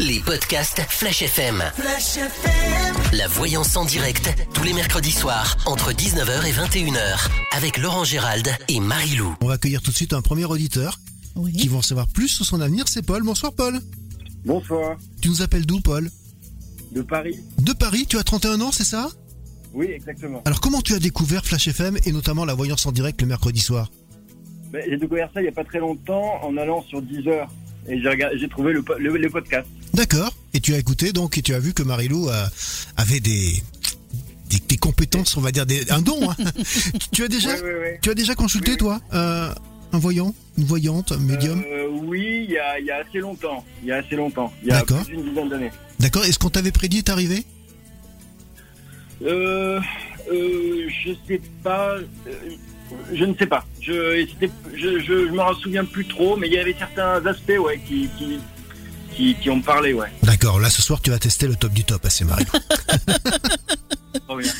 Les podcasts Flash FM. Flash FM. La voyance en direct, tous les mercredis soirs, entre 19h et 21h, avec Laurent Gérald et Marie-Lou. On va accueillir tout de suite un premier auditeur qui va en savoir plus sur son avenir. C'est Paul. Bonsoir, Paul. Bonsoir. Tu nous appelles d'où, Paul De Paris. De Paris, tu as 31 ans, c'est ça Oui, exactement. Alors, comment tu as découvert Flash FM et notamment la voyance en direct le mercredi soir Ben, J'ai découvert ça il n'y a pas très longtemps en allant sur Deezer et j'ai trouvé le, po- le, les podcasts. D'accord. Et tu as écouté donc et tu as vu que Marilou euh, avait des, des des compétences, on va dire des, un don. hein. tu as déjà Ouais, ouais, ouais. tu as déjà consulté toi euh, un voyant, une voyante, un médium Euh, oui, il y a, il y a assez longtemps. Il y a assez longtemps. Il y a plus d'une dizaine d'années. D'accord. Est-ce qu'on t'avait prédit est arrivé? Euh, euh, je sais pas. je ne sais pas. Je, je, je, je me souviens plus trop, mais il y avait certains aspects, ouais, qui, qui, qui, qui ont parlé, ouais. D'accord. Là, ce soir, tu vas tester le top du top. Ah, c'est Marilou. Trop bien.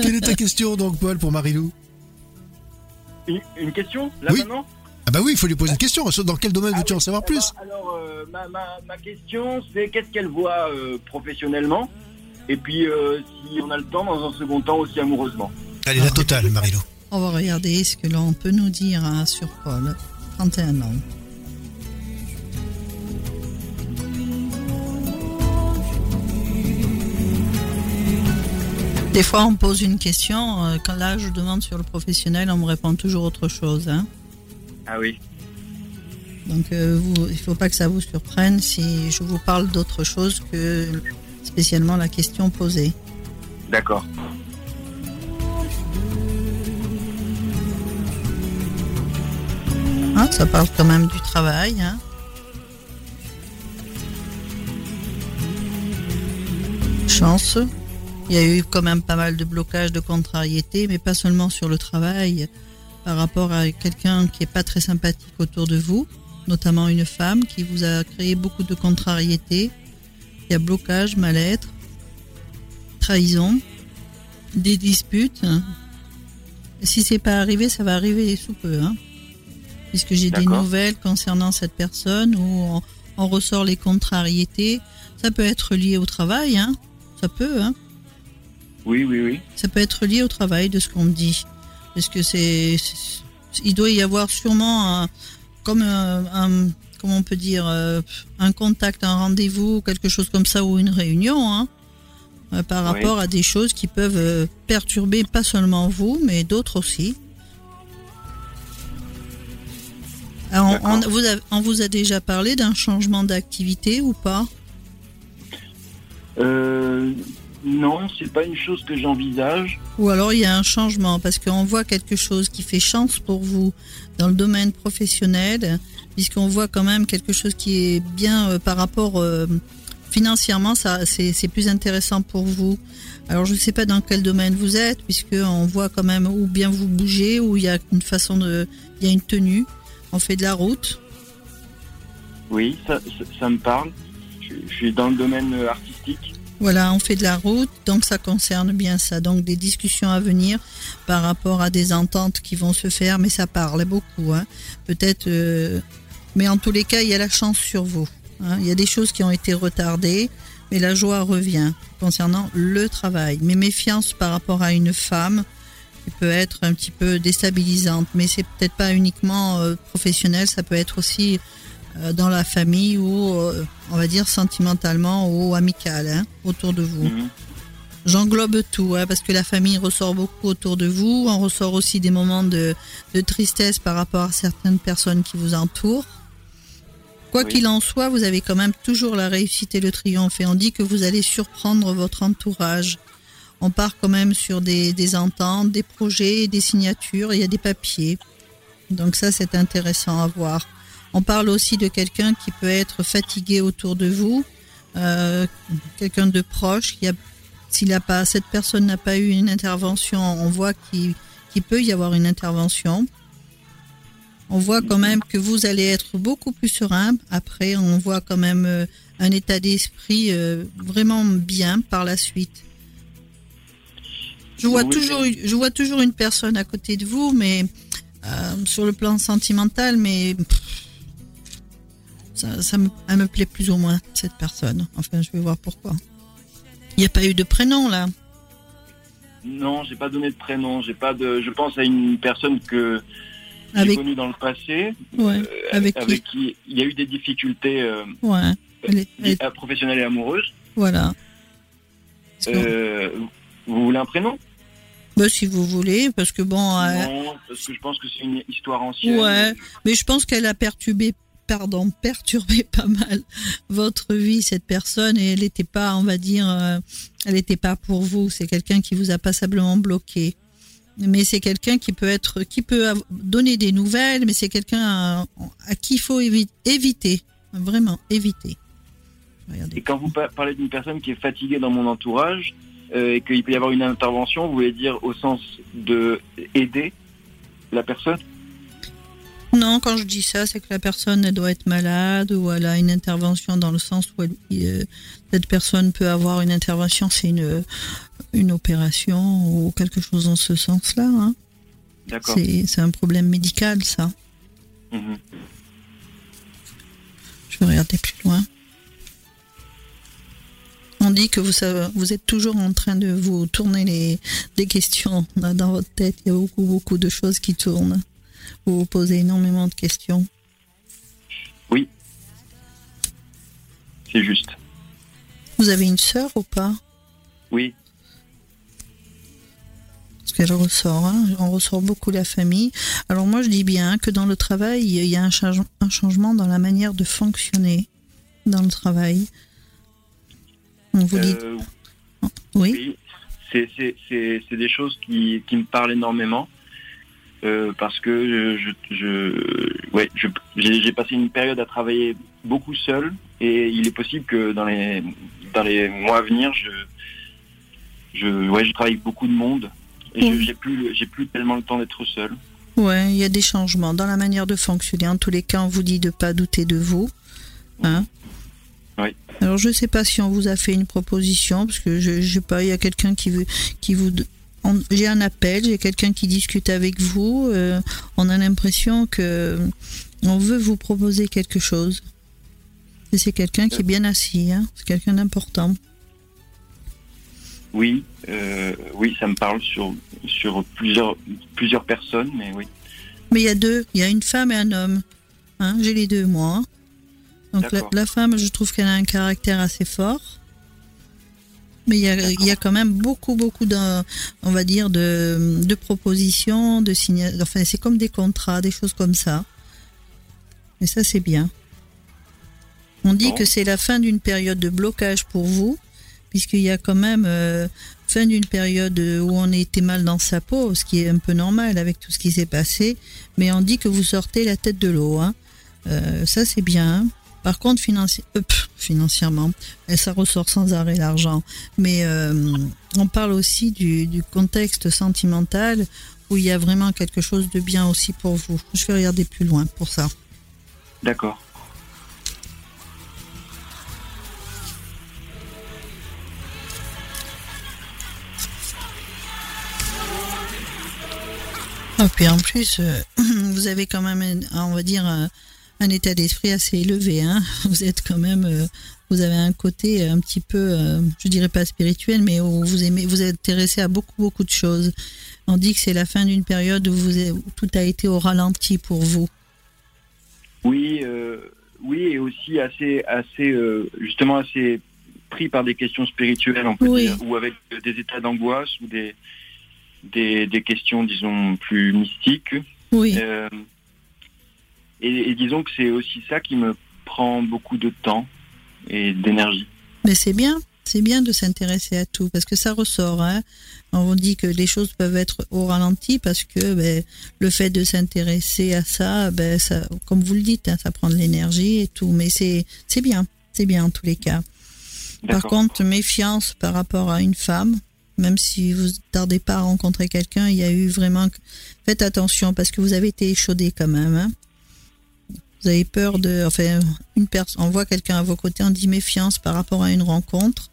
Quelle est ta question donc, Paul, pour Marilou Une, une question, là Oui. maintenant? Ah bah oui, il faut lui poser une question. Dans quel domaine veux-tu en savoir Eh ben, plus Alors, euh, ma, ma, ma question, c'est qu'est-ce qu'elle voit euh, professionnellement? Et puis, euh, si on a le temps, dans un second temps, aussi amoureusement. Allez, la totale, Marilou. On va regarder ce que l'on peut nous dire hein, sur Paul. 31 ans. Des fois, on pose une question. euh, Quand là, je demande sur le professionnel, on me répond toujours autre chose. hein. Ah oui. Donc, euh, vous, il ne faut pas que ça vous surprenne si je vous parle d'autre chose que spécialement la question posée. D'accord. Hein, ça parle quand même du travail. hein. Chance. Il y a eu quand même pas mal de blocages, de contrariétés, mais pas seulement sur le travail, par rapport à quelqu'un qui est pas très sympathique autour de vous, notamment une femme qui vous a créé beaucoup de contrariétés. Il y a blocage, mal-être, trahison, des disputes. Si c'est pas arrivé, ça va arriver sous peu. Hein puisque j'ai des nouvelles concernant cette personne où on, on ressort les contrariétés. Ça peut être lié au travail, hein. Ça peut, hein. Oui, oui, oui. Ça peut être lié au travail de ce qu'on me dit. Parce que c'est, il doit y avoir sûrement un, comme un, un- comment on peut dire, euh, un contact, un rendez-vous, quelque chose comme ça ou une réunion, hein. euh, par Oui. rapport à des choses qui peuvent euh, perturber pas seulement vous, mais d'autres aussi. Alors, on vous a, on vous a déjà parlé d'un changement d'activité ou pas? Euh, non, c'est pas une chose que j'envisage. Ou alors il y a un changement parce qu'on voit quelque chose qui fait chance pour vous dans le domaine professionnel, puisqu'on voit quand même quelque chose qui est bien euh, par rapport euh, financièrement, ça c'est plus intéressant pour vous. Alors je ne sais pas dans quel domaine vous êtes, puisque on voit quand même où bien vous bougez, où il y a une façon de, il y a une tenue, on fait de la route. Oui, ça, ça, ça me parle. Je, je suis dans le domaine euh, artistique. Voilà, on fait de la route, donc ça concerne bien ça. Donc des discussions à venir par rapport à des ententes qui vont se faire, mais ça parle beaucoup. Hein. Peut-être, euh, mais en tous les cas, il y a la chance sur vous. hein. Il y a des choses qui ont été retardées, mais la joie revient concernant le travail. Mais méfiance par rapport à une femme peut être un petit peu déstabilisante, mais c'est peut-être pas uniquement euh, professionnel, ça peut être aussi dans la famille ou, euh, on va dire, sentimentalement ou amical, hein, autour de vous. Mhm. J'englobe tout, hein, parce que la famille ressort beaucoup autour de vous. On ressort aussi des moments de, de tristesse par rapport à certaines personnes qui vous entourent. Quoi Oui. qu'il en soit, vous avez quand même toujours la réussite et le triomphe. Et on dit que vous allez surprendre votre entourage. On part quand même sur des, des ententes, des projets, des signatures. Il y a des papiers. Donc ça, c'est intéressant à voir. On parle aussi de quelqu'un qui peut être fatigué autour de vous, euh, quelqu'un de proche qui a s'il a pas, cette personne n'a pas eu une intervention, on voit qu'il qu'il peut y avoir une intervention. On voit quand même que vous allez être beaucoup plus serein. Après, on voit quand même euh, un état d'esprit euh, vraiment bien par la suite. Je vois Oui, toujours, je vois toujours une personne à côté de vous, mais euh, sur le plan sentimental, mais pff, Ça, ça me, elle me plaît plus ou moins, cette personne. Enfin, je vais voir pourquoi. Il n'y a pas eu de prénom, là Non, j'ai pas donné de prénom. J'ai pas de. Je pense à une personne que j'ai connue dans le passé, ouais, euh, avec qui avec qui il y a eu des difficultés euh, Ouais, elle est- elle est- euh, professionnelles et amoureuses. voilà. Euh, vous voulez un prénom? Bah, si vous voulez, parce que bon, euh, Non, parce que je pense que c'est une histoire ancienne. Ouais, mais je pense qu'elle a perturbé, pardon, perturbé pas mal votre vie, cette personne, et elle n'était pas, on va dire, euh, elle n'était pas pour vous. C'est quelqu'un qui vous a passablement bloqué. Mais c'est quelqu'un qui peut être, qui peut donner des nouvelles, mais c'est quelqu'un à, à qui il faut évi- éviter, vraiment éviter. Et quand vous pa- parlez d'une personne qui est fatiguée dans mon entourage euh, et qu'il peut y avoir une intervention, vous voulez dire au sens de aider la personne? Non, quand je dis ça, c'est que la personne elle doit être malade ou elle a une intervention dans le sens où elle- euh, cette personne peut avoir une intervention, c'est une, une opération ou quelque chose dans ce sens-là. hein. D'accord. C'est un problème médical, ça. Mhm. Je vais regarder plus loin. On dit que vous, savez, vous êtes toujours en train de vous tourner les, des questions dans votre tête. Il y a beaucoup, beaucoup de choses qui tournent. Vous vous posez énormément de questions. C'est juste. Vous avez une sœur ou pas? Oui. Parce qu'elle ressort, hein, on ressort beaucoup la famille. Alors moi je dis bien que dans le travail, il y a un, change- un changement dans la manière de fonctionner dans le travail. On vous dit Euh, oui, oui. C'est des choses qui, qui me parlent énormément. Euh, parce que je, je, ouais, je- j'ai passé une période à travailler beaucoup seul et il est possible que dans les, dans les mois à venir, je, je, ouais, je travaille avec beaucoup de monde et je- Oui. j'ai plus, j'ai plus tellement le temps d'être seul. ouais, il y a des changements dans la manière de fonctionner. En tous les cas, on vous dit de pas douter de vous. Hein Oui. Alors je sais pas si on vous a fait une proposition parce que je, je sais pas, il y a quelqu'un qui veut, qui vous, j'ai un appel, j'ai quelqu'un qui discute avec vous. euh, on a l'impression que on veut vous proposer quelque chose. Et c'est quelqu'un qui est bien assis, hein, c'est quelqu'un d'important. Oui, euh, oui, ça me parle sur, sur plusieurs, plusieurs personnes, mais oui. Mais il y a deux, il y a une femme et un homme. Hein, j'ai les deux moi. Donc la femme, je trouve qu'elle a un caractère assez fort. Mais il y a, il y a quand même beaucoup, beaucoup de, on va dire, de, de propositions, de signa... Enfin, c'est comme des contrats, des choses comme ça. Et ça, c'est bien. On dit Bon. que c'est la fin d'une période de blocage pour vous, puisqu'il y a quand même euh, fin d'une période où on était mal dans sa peau, ce qui est un peu normal avec tout ce qui s'est passé. Mais on dit que vous sortez la tête de l'eau. Hein. Euh, ça, c'est bien. Par contre, financi- euh, pff, financièrement, et ça ressort sans arrêt l'argent. Mais euh, on parle aussi du, du contexte sentimental où il y a vraiment quelque chose de bien aussi pour vous. Je vais regarder plus loin pour ça. D'accord. Et puis en plus, euh, vous avez quand même, on va dire, un, état d'esprit assez élevé. Hein vous êtes quand même, euh, vous avez un côté un petit peu, euh, je dirais pas spirituel, mais où vous aimez, vous êtes intéressé à beaucoup beaucoup de choses. On dit que c'est la fin d'une période où, vous où tout a été au ralenti pour vous. Oui, euh, oui, et aussi assez, assez, euh, justement assez pris par des questions spirituelles, on peut Oui. dire, ou avec des états d'angoisse ou des, des, des questions, disons, plus mystiques. Oui, Euh, et, et disons que c'est aussi ça qui me prend beaucoup de temps et d'énergie. mais c'est bien. C'est bien de s'intéresser à tout parce que ça ressort. Hein on dit que les choses peuvent être au ralenti parce que ben, le fait de s'intéresser à ça, ben, ça, comme vous le dites, hein, ça prend de l'énergie et tout. Mais c'est c'est bien, c'est bien en tous les cas. Par contre, méfiance par rapport à une femme, même si vous tardez pas à rencontrer quelqu'un, il y a eu vraiment. Faites attention parce que vous avez été échaudé quand même. hein. Vous avez peur de. Enfin, une personne. On voit quelqu'un à vos côtés, on dit méfiance par rapport à une rencontre.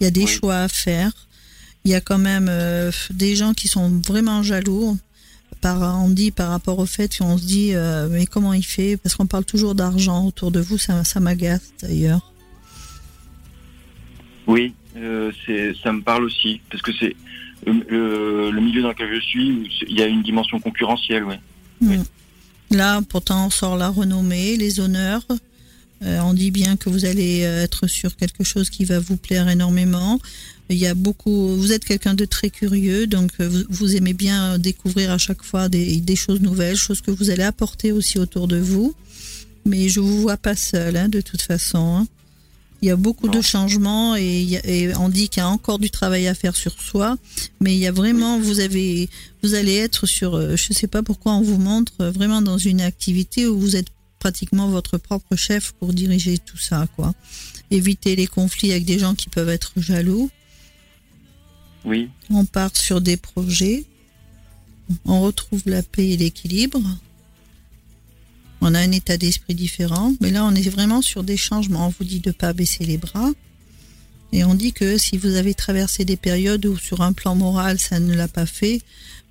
Il y a des Oui. choix à faire. Il y a quand même euh, des gens qui sont vraiment jaloux. par Andy par rapport au fait qu'on se dit euh, mais comment il fait? Parce qu'on parle toujours d'argent autour de vous, ça, ça m'agace d'ailleurs. Oui, euh, ça me parle aussi parce que c'est le milieu dans lequel je suis, il y a une dimension concurrentielle, ouais. Hmm. Là, pourtant, on sort la renommée, les honneurs. on dit bien que vous allez être sur quelque chose qui va vous plaire énormément. Il y a beaucoup. Vous êtes quelqu'un de très curieux, donc euh, vous, aimez bien découvrir à chaque fois des, choses nouvelles, choses que vous allez apporter aussi autour de vous. Mais je vous vois pas seul, hein, de toute façon. Hein. Il y a beaucoup de changements et, on dit qu'il y a encore du travail à faire sur soi, mais il y a vraiment, vous avez, vous allez être sur, euh, je sais pas pourquoi on vous montre euh, vraiment dans une activité où vous êtes pratiquement votre propre chef pour diriger tout ça, quoi. Éviter les conflits avec des gens qui peuvent être jaloux. Oui. On part sur des projets. On retrouve la paix et l'équilibre. On a un état d'esprit différent. Mais là, on est vraiment sur des changements. On vous dit de ne pas baisser les bras. Et on dit que si vous avez traversé des périodes où sur un plan moral, ça ne l'a pas fait,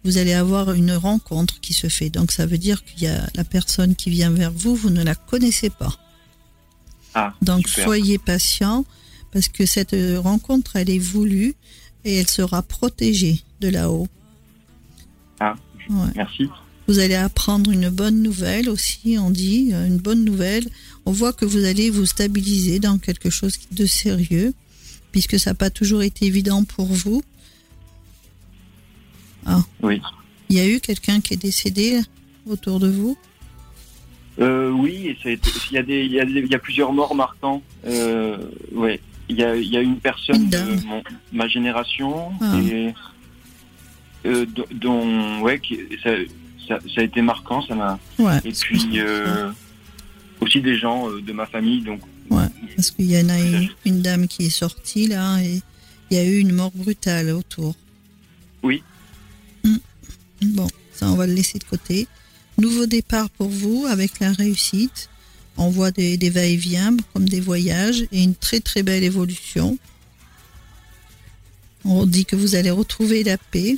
vous allez avoir une rencontre qui se fait. Donc ça veut dire qu'il y a la personne qui vient vers vous, vous ne la connaissez pas. Ah, Donc soyez patient parce que cette rencontre, elle est voulue et elle sera protégée de là-haut. Ah, merci. Vous allez apprendre une bonne nouvelle aussi, on dit, euh, une bonne nouvelle. On voit que vous allez vous stabiliser dans quelque chose de sérieux, puisque ça n'a pas toujours été évident pour vous. Ah. Oui. Il y a eu quelqu'un qui est décédé autour de vous? Euh, Oui, il, y a des, il, y a plusieurs morts marquants. Euh, ouais il y a, y a, une personne de ma génération ah. et, euh, dont ouais ça, ça, ça, a été marquant ça m'a et puis euh, aussi des gens euh, de ma famille donc ouais. Parce qu'il y en a une, une, dame qui est sortie là et il y a eu une mort brutale autour. Oui. Hum. bon ça on va le laisser de côté. Nouveau départ pour vous avec la réussite. On voit des, va-et-vient comme des voyages et une très très belle évolution. On dit que vous allez retrouver la paix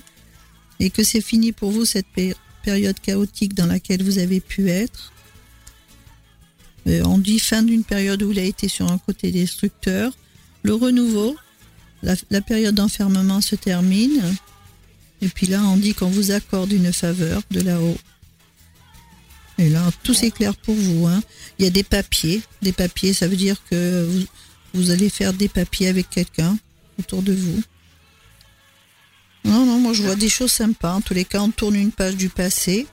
et que c'est fini pour vous cette chaotique dans laquelle vous avez pu être. Euh, on dit fin d'une période où il a été sur un côté destructeur. Le renouveau, la, la période d'enfermement se termine. Et puis là, on dit qu'on vous accorde une faveur de là-haut. Et là, tout s'éclaire pour vous. Hein. Il y a des papiers. Des papiers, ça veut dire que vous, allez faire des papiers avec quelqu'un autour de vous. Moi je vois des choses sympas. En tous les cas, on tourne une page du passé.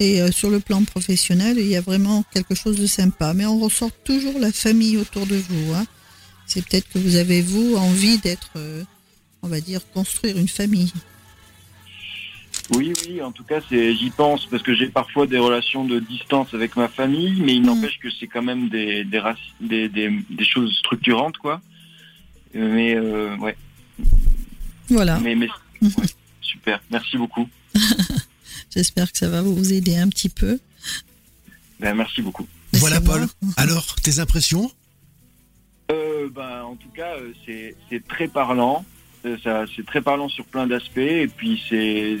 Et euh, sur le plan professionnel, il y a vraiment quelque chose de sympa. Mais on ressort toujours la famille autour de vous. Hein. C'est peut-être que vous avez, vous, envie d'être, euh, on va dire, construire une famille. Oui, oui, en tout cas, c'est, j'y pense parce que j'ai parfois des relations de distance avec ma famille, mais il mm. n'empêche que c'est quand même des, des, des, choses structurantes, quoi. Euh, mais, euh, ouais. Voilà. Mais, super, merci beaucoup. J'espère que ça va vous aider un petit peu. Ben, merci beaucoup. voilà, Paul. Alors, tes impressions? Euh, ben, En tout cas, c'est, très parlant. Ça, c'est très parlant sur plein d'aspects. Et puis, c'est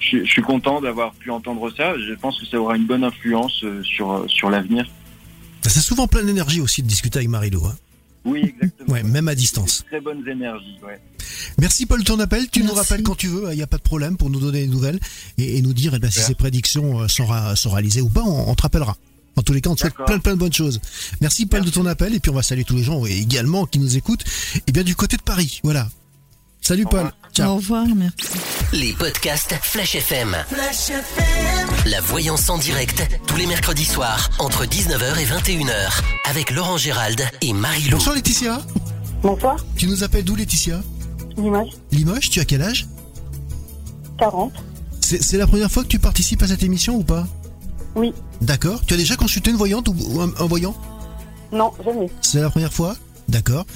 je, suis content d'avoir pu entendre ça. Je pense que ça aura une bonne influence euh, sur, euh, sur l'avenir. C'est souvent plein d'énergie aussi de discuter avec Marie-Lou. Hein. Oui, exactement. Ouais, même à distance. Très bonnes énergies, ouais. Merci Paul de ton appel. Tu nous rappelles quand tu veux, il n'y a pas de problème pour nous donner des nouvelles et, nous dire eh ben, si ces prédictions euh, sont, sont, réalisées ou pas, on, te rappellera. En tous les cas, on te souhaite plein plein de bonnes choses. Merci Paul de ton appel et puis on va saluer tous les gens également qui nous écoutent. Et bien du côté de Paris, voilà. Salut Paul. Ciao. Au revoir, merci. Les podcasts Flash FM. Flash FM. La voyance en direct, tous les mercredis soirs, entre 19h et 21h, avec Laurent Gérald et Marie-Lou. Bonsoir Laetitia. Bonsoir. Tu nous appelles d'où Laetitia? Limoges. Limoges, tu as quel âge? 40. C'est la première fois que tu participes à cette émission ou pas? Oui. D'accord. Tu as déjà consulté une voyante ou un, un voyant? Non, jamais. C'est la première fois? D'accord.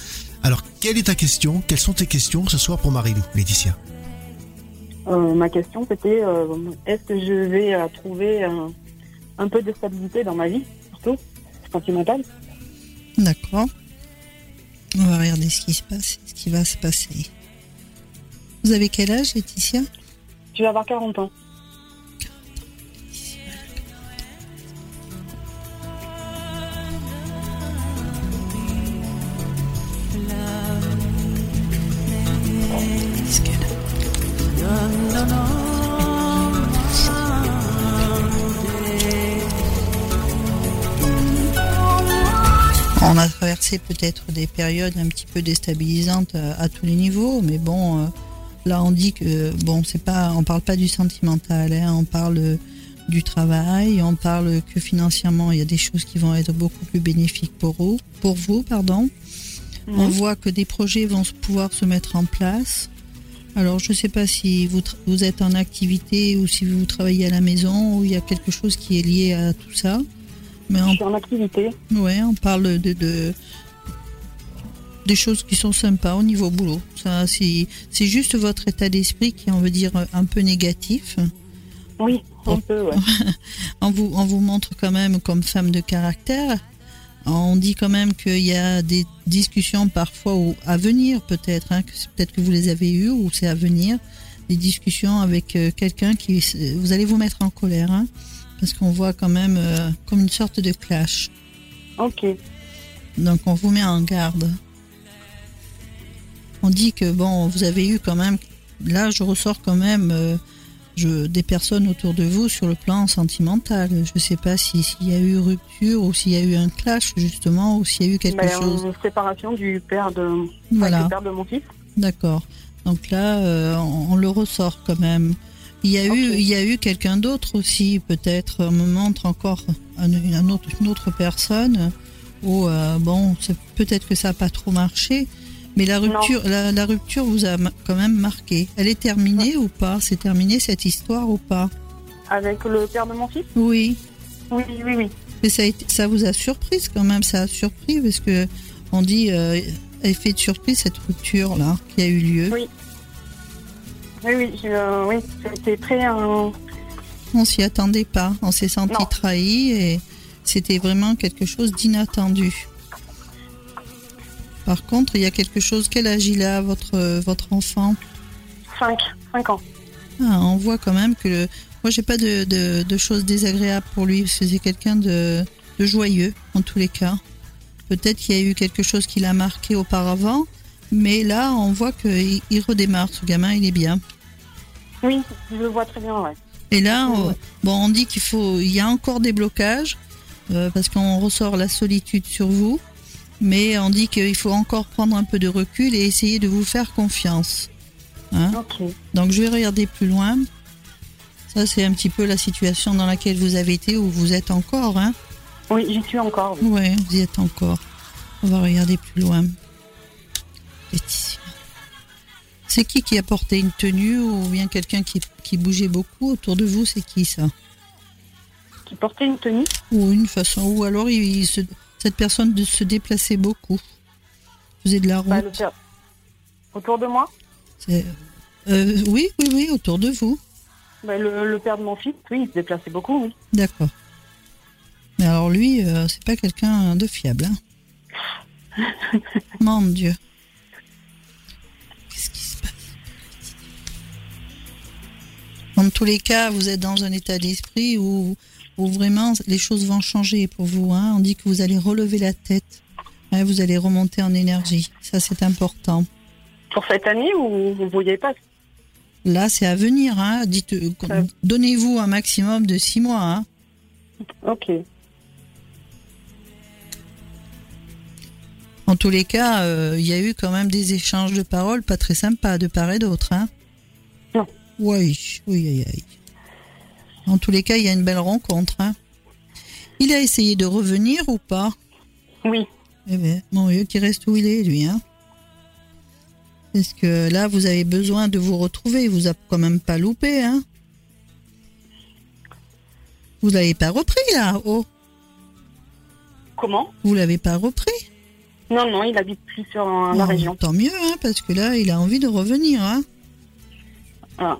Alors, quelle est ta question? Quelles sont tes questions ce soir pour Marie-Lou, Laetitia? Euh, Ma question, c'était euh, est-ce que je vais euh, trouver un, peu de stabilité dans ma vie, surtout sentimentale? D'accord. On va regarder ce qui se passe, ce qui va se passer. Vous avez quel âge, Laetitia? Je vais avoir 40 ans. Traversé peut-être des périodes un petit peu déstabilisantes à, tous les niveaux, mais bon, euh, là on dit que bon, c'est pas, on parle pas du sentimental, hein, on parle du travail, on parle que financièrement il y a des choses qui vont être beaucoup plus bénéfiques pour vous, pour vous, pardon. On mhm. voit que des projets vont pouvoir se mettre en place. Alors je ne sais pas si vous, vous êtes en activité ou si vous travaillez à la maison ou il y a quelque chose qui est lié à tout ça. Mais Je suis en activité. Ouais, on parle de, de, des choses qui sont sympas au niveau boulot. Ça, c'est, juste votre état d'esprit qui est, on veut dire, un peu négatif. Oui, un peu, ouais. on, vous, on vous montre quand même comme femme de caractère. On dit quand même qu'il y a des discussions parfois à venir, peut-être. Hein, peut-être que vous les avez eues ou c'est à venir. Des discussions avec euh, quelqu'un qui. Vous allez vous mettre en colère. Hein parce qu'on voit quand même euh, comme une sorte de clash. Ok. Donc on vous met en garde. On dit que bon, vous avez eu quand même, là je ressors quand même euh, je, des personnes autour de vous sur le plan sentimental. Je ne sais pas s'il y a eu rupture ou s'il y a eu un clash justement ou s'il y a eu quelque ben, chose. Une séparation du père de, voilà. du père de mon fils. D'accord. Donc là, euh, on, le ressort quand même. Il y a eu, il y a eu quelqu'un d'autre aussi, peut-être. On me montre encore autre, une autre personne. Où, euh, bon, peut-être que ça n'a pas trop marché, mais la rupture, la, rupture vous a quand même marqué. Elle est terminée ou pas? C'est terminé cette histoire ou pas? Avec le père de mon fils? Oui. Oui, oui, oui. Mais ça, ça vous a surprise quand même, ça a surpris parce que on dit euh, effet de surprise cette rupture là qui a eu lieu. Oui. Oui, oui, oui c'était très. Euh... On s'y attendait pas. On s'est senti trahi et c'était vraiment quelque chose d'inattendu. Par contre, il y a quelque chose. Quel âge il a, votre, votre enfant? 5, 5 ans. Ah, on voit quand même que. Le... Moi, j'ai pas de, de, de, choses désagréables pour lui, parce que c'est quelqu'un de, de joyeux, en tous les cas. Peut-être qu'il y a eu quelque chose qui l'a marqué auparavant, mais là, on voit qu'il il redémarre, ce gamin, il est bien. Oui, je le vois très bien, ouais. Et là, on, bon, on dit qu'il faut, il y a encore des blocages euh, parce qu'on ressort la solitude sur vous, mais on dit qu'il faut encore prendre un peu de recul et essayer de vous faire confiance. Hein Donc, je vais regarder plus loin. Ça, c'est un petit peu la situation dans laquelle vous avez été ou vous êtes encore. Hein oui, j'y suis encore. Oui, ouais, vous y êtes encore. On va regarder plus loin. C'est qui qui a porté une tenue ou bien quelqu'un qui, qui, bougeait beaucoup autour de vous C'est qui ça? Qui portait une tenue? Ou une façon, ou alors il, cette personne de se déplaçait beaucoup. Faisait de la bah, route. autour de moi? Euh, Oui, oui, oui, autour de vous. Bah, le, père de mon fils, oui, il se déplaçait beaucoup, oui. D'accord. Mais alors lui, euh, c'est pas quelqu'un de fiable. Hein Mon Dieu. Tous les cas, vous êtes dans un état d'esprit où, où, vraiment les choses vont changer pour vous. Hein. On dit que vous allez relever la tête, hein, vous allez remonter en énergie. Ça, c'est important. Pour cette année ou vous ne voyez pas? Là, c'est à venir. Hein. Dites, euh, donnez-vous un maximum de six mois. Hein. Ok. En tous les cas, euh, il y a eu quand même des échanges de paroles pas très sympas de part et d'autre. Hein oui, oui, oui, oui. En tous les cas, il y a une belle rencontre. Hein. Il a essayé de revenir ou pas? Oui. Eh bien, mon Dieu, qui reste où il est, lui. Hein? Parce que là, vous avez besoin de vous retrouver? Il vous a quand même pas loupé. Hein? Vous l'avez pas repris, là oh? Comment? Vous l'avez pas repris? Non, non, il habite plus sur la région. Tant mieux, hein, parce que là, il a envie de revenir. Hein ah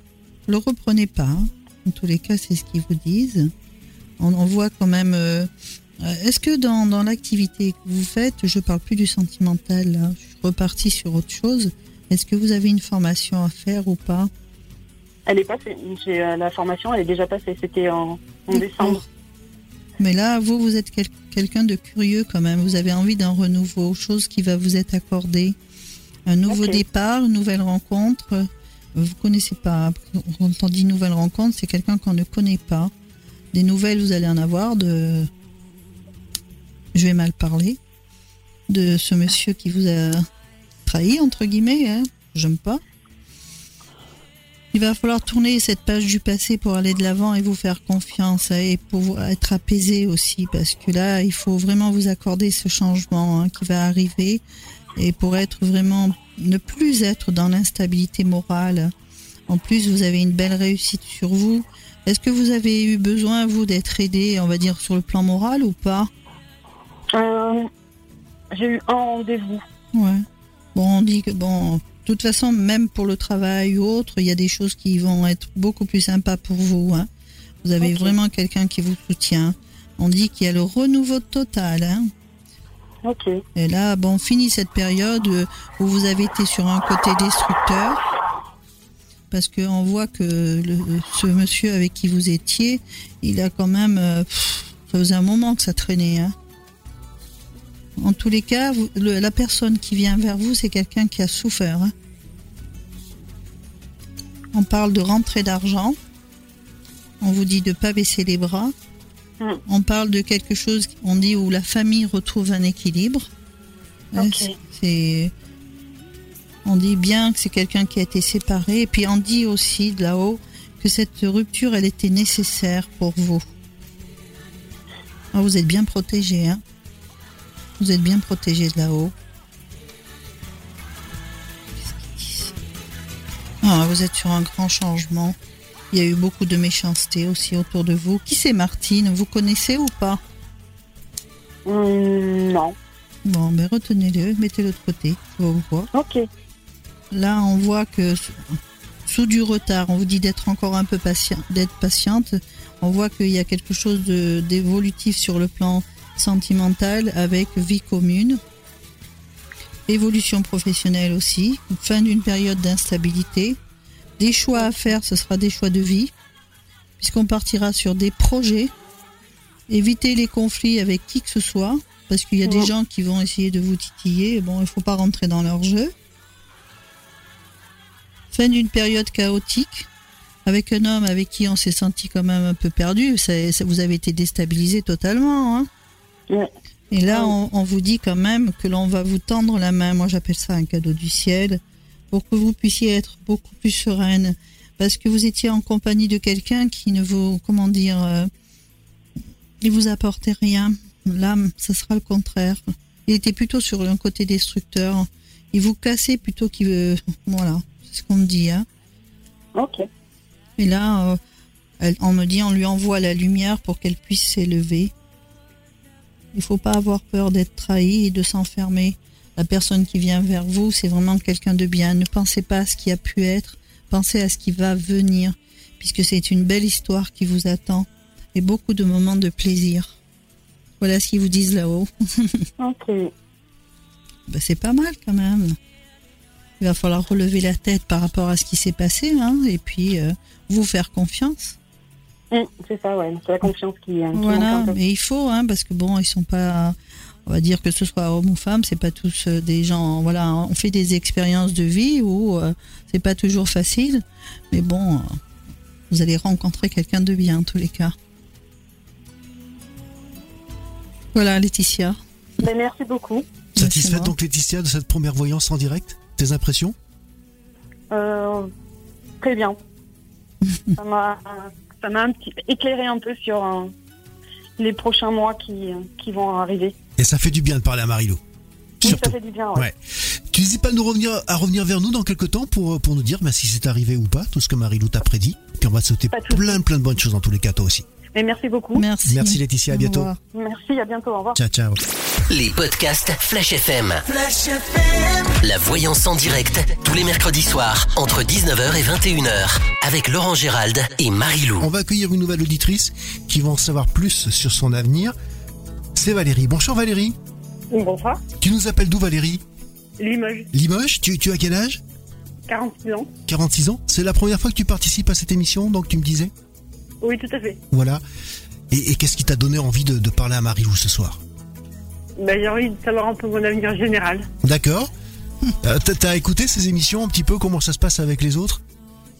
le reprenez pas. Hein. En tous les cas, c'est ce qu'ils vous disent. On, voit quand même. Euh, est-ce que dans, dans l'activité que vous faites, je parle plus du sentimental, je suis repartie sur autre chose. Est-ce que vous avez une formation à faire ou pas? Elle est passée. La formation, elle est déjà passée. C'était en, décembre. Mais là, vous, vous êtes quelqu'un de curieux quand même. Vous avez envie d'un renouveau, chose qui va vous être accordée. Un nouveau départ, une nouvelle rencontre. Vous connaissez pas. Quand on dit nouvelle rencontre, c'est quelqu'un qu'on ne connaît pas. Des nouvelles, vous allez en avoir de. Je vais mal parler. De ce monsieur qui vous a trahi, entre guillemets. Hein. J'aime pas. Il va falloir tourner cette page du passé pour aller de l'avant et vous faire confiance et pour être apaisé aussi parce que là, il faut vraiment vous accorder ce changement hein, qui va arriver et pour être vraiment ne plus être dans l'instabilité morale. En plus, vous avez une belle réussite sur vous. Est-ce que vous avez eu besoin, vous, d'être aidé, on va dire, sur le plan moral ou pas? Euh, J'ai eu un rendez-vous. Ouais. Bon, on dit que, bon, de toute façon, même pour le travail ou autre, il y a des choses qui vont être beaucoup plus sympas pour vous. Hein. Vous avez vraiment quelqu'un qui vous soutient. On dit qu'il y a le renouveau total. Hein. Et là, bon, fini cette période où vous avez été sur un côté destructeur. Parce qu'on voit que ce monsieur avec qui vous étiez, il a quand même. Euh, ça faisait un moment que ça traînait. Hein. En tous les cas, la personne qui vient vers vous, c'est quelqu'un qui a souffert. Hein. On parle de rentrée d'argent. On vous dit de ne pas baisser les bras. Mm. On parle de quelque chose, on dit où la famille retrouve un équilibre. Hein, c'est, on dit bien que c'est quelqu'un qui a été séparé. Et puis on dit aussi de là-haut que cette rupture, elle était nécessaire pour vous. Ah, vous êtes bien protégé, hein Vous êtes bien protégé de là-haut. Ah, vous êtes sur un grand changement. Il y a eu beaucoup de méchanceté aussi autour de vous. Qui c'est Martine? Vous connaissez ou pas? Hum, Non. Bon, ben retenez-le, mettez-le de côté. Ok. Là, on voit que sous du retard, on vous dit d'être encore un peu patient, d'être patiente. On voit qu'il y a quelque chose d'évolutif sur le plan sentimental avec vie commune. Évolution professionnelle aussi. Fin d'une période d'instabilité des choix à faire, ce sera des choix de vie, puisqu'on partira sur des projets, éviter les conflits avec qui que ce soit, parce qu'il y a des gens qui vont essayer de vous titiller, bon, il ne faut pas rentrer dans leur jeu. Fin d'une période chaotique, avec un homme avec qui on s'est senti quand même un peu perdu, ça, vous avez été déstabilisé totalement. Hein. Et là, on, on, vous dit quand même que l'on va vous tendre la main. Moi, j'appelle ça un cadeau du ciel pour que vous puissiez être beaucoup plus sereine, parce que vous étiez en compagnie de quelqu'un qui ne vous, comment dire, euh, il vous apportait rien. Là, ça sera le contraire. Il était plutôt sur un côté destructeur. Il vous cassait plutôt qu'il veut. Voilà, c'est ce qu'on me dit. Hein. Ok. Et là, euh, on me dit, on lui envoie la lumière pour qu'elle puisse s'élever. Il faut pas avoir peur d'être trahi et de s'enfermer la personne qui vient vers vous, c'est vraiment quelqu'un de bien. Ne pensez pas à ce qui a pu être, pensez à ce qui va venir, puisque c'est une belle histoire qui vous attend et beaucoup de moments de plaisir. Voilà ce qu'ils vous disent là-haut. ok. Ben, c'est pas mal quand même. Il va falloir relever la tête par rapport à ce qui s'est passé, hein, et puis euh, vous faire confiance. Mmh, c'est ça, ouais. C'est la confiance qui. qui voilà, mais il faut, hein, parce que bon, ils sont pas on va dire que ce soit homme ou femme, c'est pas tous euh, des gens. Voilà, on fait des expériences de vie où euh, c'est pas toujours facile, mais bon, euh, vous allez rencontrer quelqu'un de bien en tous les cas. Voilà, Laetitia. Ben, merci beaucoup. Satisfaite donc, Laetitia, de cette première voyance en direct? Tes impressions? Très bien. ça m'a éclairé un peu sur les prochains mois qui, qui vont arriver. Et ça fait du bien de parler à Marilou. Oui, ça fait du bien, ouais. Tu n'hésites pas à, nous revenir, à revenir vers nous dans quelques temps pour, pour nous dire si c'est arrivé ou pas, tout ce que Marilou t'a prédit. Puis on va te sauter plein, plein de bonnes choses dans tous les cas, toi aussi. Mais merci beaucoup. Merci. Merci Laetitia, à bientôt. Merci, à bientôt, au revoir. Ciao, ciao. Les podcasts Flash FM. Flash FM. La voyance en direct, tous les mercredis soirs, entre 19h et 21h, avec Laurent Gérald et Marilou. On va accueillir une nouvelle auditrice qui va en savoir plus sur son avenir c'est Valérie. Bonjour Valérie. Bonsoir. Tu nous appelles d'où Valérie Limoges. Limoges tu, tu as quel âge 46 ans. 46 ans C'est la première fois que tu participes à cette émission, donc tu me disais Oui, tout à fait. Voilà. Et, qu'est-ce qui t'a donné envie de, parler à Marie-Lou ce soir ben, J'ai envie de savoir un peu mon avenir général. D'accord. Euh, t'as écouté ces émissions un petit peu, comment ça se passe avec les autres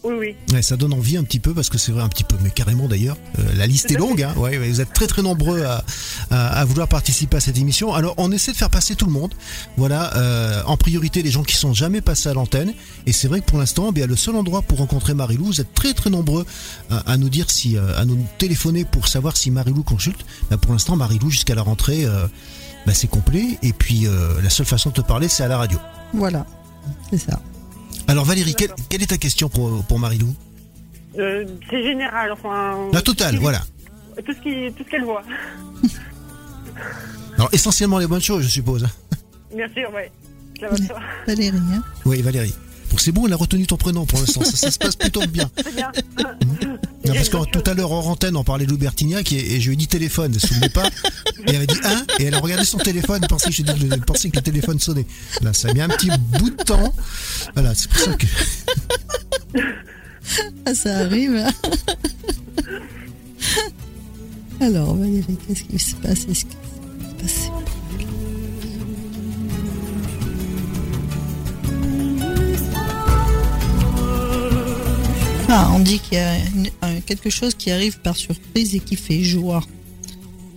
oui, oui. Ouais, ça donne envie un petit peu parce que c'est vrai un petit peu, mais carrément d'ailleurs. Euh, la liste est longue. Hein, ouais, vous êtes très très nombreux à, à, vouloir participer à cette émission. Alors on essaie de faire passer tout le monde. Voilà, euh, en priorité les gens qui sont jamais passés à l'antenne. Et c'est vrai que pour l'instant, eh bien le seul endroit pour rencontrer Marilou, vous êtes très très nombreux à, nous dire si, euh, à nous téléphoner pour savoir si Marilou consulte. Ben, pour l'instant, Marilou jusqu'à la rentrée, euh, ben, c'est complet. Et puis euh, la seule façon de te parler, c'est à la radio. Voilà, c'est ça. Alors Valérie, quelle, est ta question pour, pour Marilou euh, C'est général, enfin... La totale, voilà. Tout ce qu'elle voit. Alors essentiellement les bonnes choses, je suppose. Bien sûr, oui. Valérie, hein Oui, Valérie. Bon, c'est bon, elle a retenu ton prénom pour l'instant. Ça, ça, se passe plutôt bien. bien. Non, parce que tout à l'heure en antenne, on parlait d'Oubertignac et, et je lui ai dit téléphone, elle se souvenait pas. Et elle avait dit hein Et elle a regardé son téléphone, elle pensait, elle pensait que le téléphone sonnait. Là, ça a mis un petit bout de temps. Voilà, c'est pour ça que. Ah, ça arrive. Alors, Valérie, qu'est-ce qui se passe? Qui On dit qu'il y a quelque chose qui arrive par surprise et qui fait joie.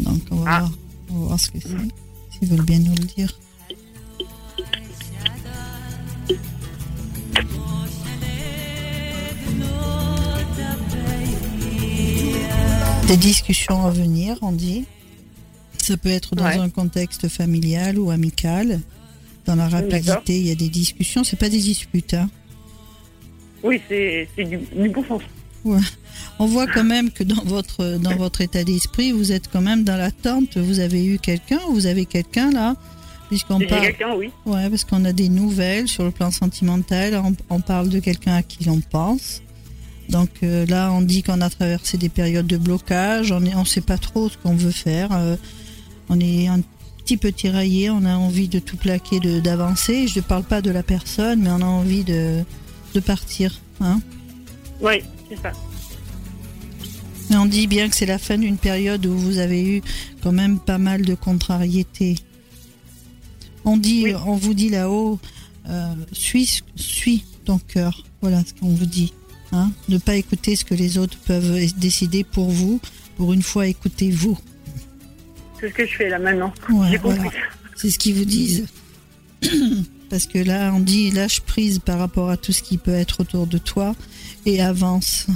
Donc on va, ah. voir, ce que c'est, s'ils veulent bien nous le dire. Des discussions à venir, on dit. Ça peut être dans un contexte familial ou amical. Dans la rapidité, il y a des discussions. C'est pas des disputes, hein. Oui, c'est du, bon sens. On voit quand même que dans votre, dans votre état d'esprit, vous êtes quand même dans l'attente. Vous avez eu quelqu'un, vous avez quelqu'un là Puisqu'on parle. quelqu'un, oui. Ouais, parce qu'on a des nouvelles sur le plan sentimental. On, parle de quelqu'un à qui l'on pense. Donc euh, là, on dit qu'on a traversé des périodes de blocage. On ne on sait pas trop ce qu'on veut faire. Euh, on est un petit peu tiraillé. On a envie de tout plaquer, d'avancer. Je ne parle pas de la personne, mais on a envie de de partir. Hein oui, c'est ça. on dit bien que c'est la fin d'une période où vous avez eu quand même pas mal de contrariétés. On dit, on vous dit là-haut, euh, suis, suis ton cœur. Voilà ce qu'on vous dit. Hein ne pas écouter ce que les autres peuvent décider pour vous. Pour une fois, écoutez-vous. C'est ce que je fais là maintenant. C'est ce qu'ils vous disent. parce que là, on dit lâche prise par rapport à tout ce qui peut être autour de toi et avance.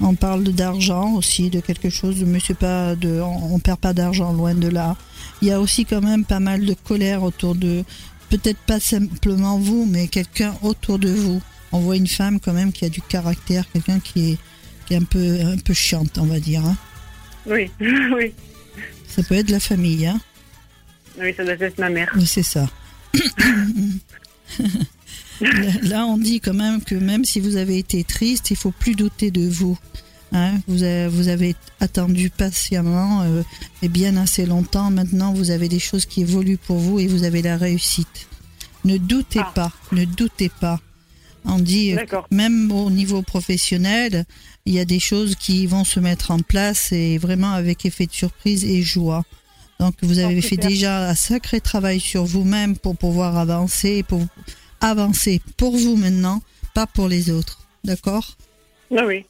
On parle d'argent aussi, de quelque chose, mais c'est pas de, on, perd pas d'argent loin de là. Il y a aussi quand même pas mal de colère autour de, peut-être pas simplement vous, mais quelqu'un autour de vous. On voit une femme quand même qui a du caractère, quelqu'un qui est, qui est un peu, un peu chiante, on va dire. Hein. Oui, oui. Ça peut être la famille, hein. Oui, ça doit être ma mère. Oui, c'est ça. Là, on dit quand même que même si vous avez été triste, il faut plus douter de vous. Hein. vous, avez, attendu patiemment euh, et bien assez longtemps. Maintenant, vous avez des choses qui évoluent pour vous et vous avez la réussite. Ne doutez ah. pas, ne doutez pas. On dit, euh, même au niveau professionnel, il y a des choses qui vont se mettre en place et vraiment avec effet de surprise et joie. Donc vous avez fait déjà un sacré travail sur vous-même pour pouvoir avancer, pour avancer pour vous maintenant, pas pour les autres. D'accord? Oui, oui.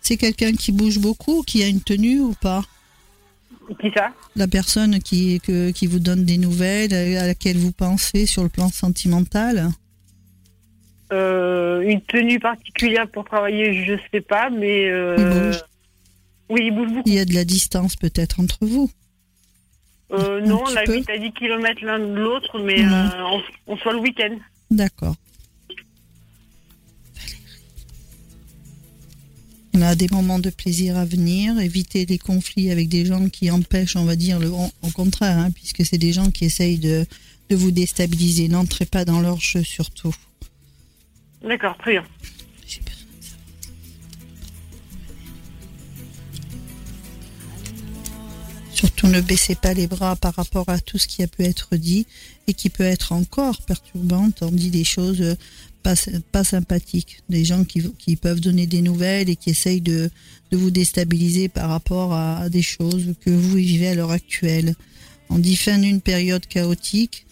C'est quelqu'un qui bouge beaucoup, qui a une tenue ou pas? Qui ça? La personne qui, qui vous donne des nouvelles, à laquelle vous pensez sur le plan sentimental? Euh, Une tenue particulière pour travailler, je ne sais pas, mais... Euh, oui, il bouge beaucoup. Il y a de la distance peut-être entre vous euh, non, on habite à 10 km l'un de l'autre, mais euh, on, soit le week-end. D'accord. On a des moments de plaisir à venir, éviter les conflits avec des gens qui empêchent, on va dire, le, au contraire, hein, puisque c'est des gens qui essayent de, de vous déstabiliser. N'entrez pas dans leur jeu surtout. D'accord, très bien. Surtout ne baissez pas les bras par rapport à tout ce qui a pu être dit et qui peut être encore perturbant. On dit des choses euh, pas, pas sympathiques, des gens qui, qui peuvent donner des nouvelles et qui essayent de, de vous déstabiliser par rapport à des choses que vous vivez à l'heure actuelle. On dit fin d'une période chaotique.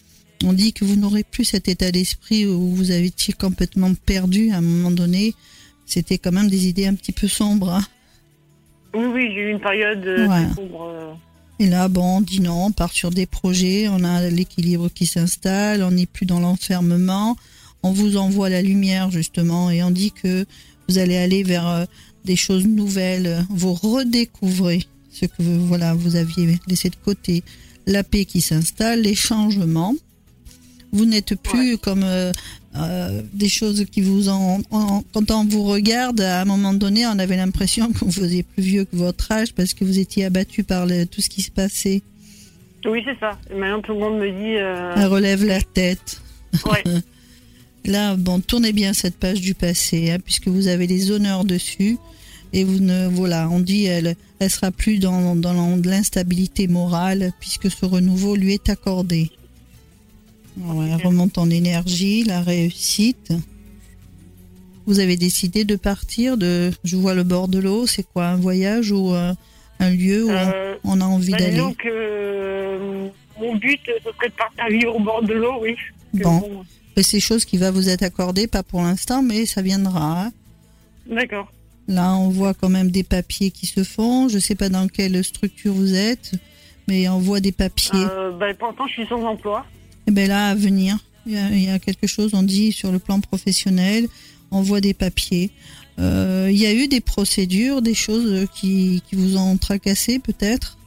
On dit que vous n'aurez plus cet état d'esprit où vous avez été complètement perdu à un moment donné. C'était quand même des idées un petit peu sombres. Hein. Oui, oui, j'ai eu une période euh, sombre. Et là, bon, on dit non, on part sur des projets, on a l'équilibre qui s'installe, on n'est plus dans l'enfermement, on vous envoie la lumière justement et on dit que vous allez aller vers euh, des choses nouvelles, vous redécouvrez ce que voilà, vous aviez laissé de côté, la paix qui s'installe, les changements. Vous n'êtes plus comme euh, euh, des choses qui vous en, quand on vous regarde à un moment donné on avait l'impression que vous faisiez plus vieux que votre âge parce que vous étiez abattu par tout ce qui se passait. Oui c'est ça. Maintenant tout le monde me dit euh... elle relève la tête. Ouais. là bon tournez bien cette page du passé hein, puisque vous avez les honneurs dessus. Et vous ne voilà on dit elle elle sera plus dans, dans l'instabilité morale puisque ce renouveau lui est accordé Ouais, remonte en énergie, la réussite. Vous avez décidé de partir de. Je vois le bord de l'eau. C'est quoi un voyage ou euh, un lieu où euh, on a envie bah, d'aller? Donc, euh, mon but, ce serait de partir vivre au bord de l'eau, oui. Bon. C'est chose qui va vous être accordée, pas pour l'instant, mais ça viendra. Hein. D'accord. Là, on voit quand même des papiers qui se font. Je ne sais pas dans quelle structure vous êtes, mais on voit des papiers. pour l'instant, je suis sans emploi. Et eh bien là, à venir, il y, a, quelque chose, on dit sur le plan professionnel, on voit des papiers. Euh, il y a eu des procédures, des choses qui, vous ont tracassé peut-être?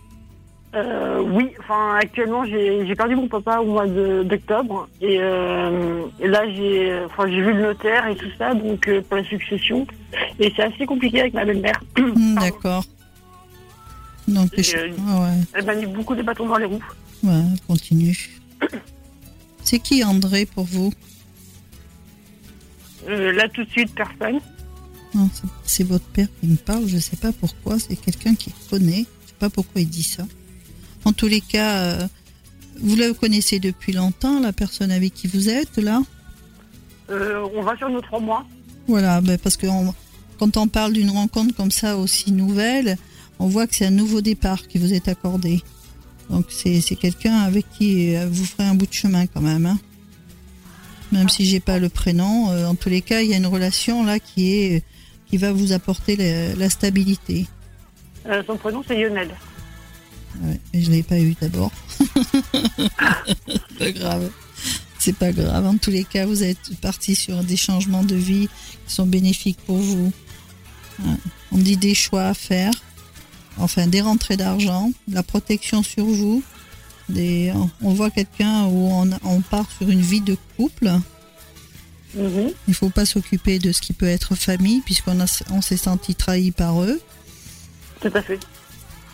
Euh, Oui, enfin actuellement j'ai perdu mon papa au mois d'octobre et, euh, là j'ai enfin, vu le notaire et tout ça donc pour la succession et c'est assez compliqué avec ma belle-mère. Hmm, d'accord. Donc ah elle m'a mis beaucoup de bâtons dans les roues. Ouais, continue. C'est qui André pour vous euh, Là tout de suite, personne. c'est votre père qui me parle, je ne sais pas pourquoi, c'est quelqu'un qui connaît, je ne sais pas pourquoi il dit ça. En tous les cas, euh, vous la connaissez depuis longtemps, la personne avec qui vous êtes là euh, On va sur nos trois mois. Voilà, ben parce que quand on parle d'une rencontre comme ça aussi nouvelle, on voit que c'est un nouveau départ qui vous est accordé. Donc c'est quelqu'un avec qui euh, vous ferez un bout de chemin quand même. Hein. Même si j'ai pas le prénom, euh, en tous les cas, il y a une relation là qui est qui va vous apporter la, stabilité. Euh, son prénom c'est Lionel. Ouais, mais je l'ai pas eu d'abord. pas grave. C'est pas grave. En tous les cas, vous êtes parti sur des changements de vie qui sont bénéfiques pour vous. On dit des choix à faire enfin des rentrées d'argent, la protection sur vous. Des, on voit quelqu'un où on, part sur une vie de couple. Mhm. Il ne faut pas s'occuper de ce qui peut être famille puisqu'on on s'est senti trahi par eux. Tout à fait.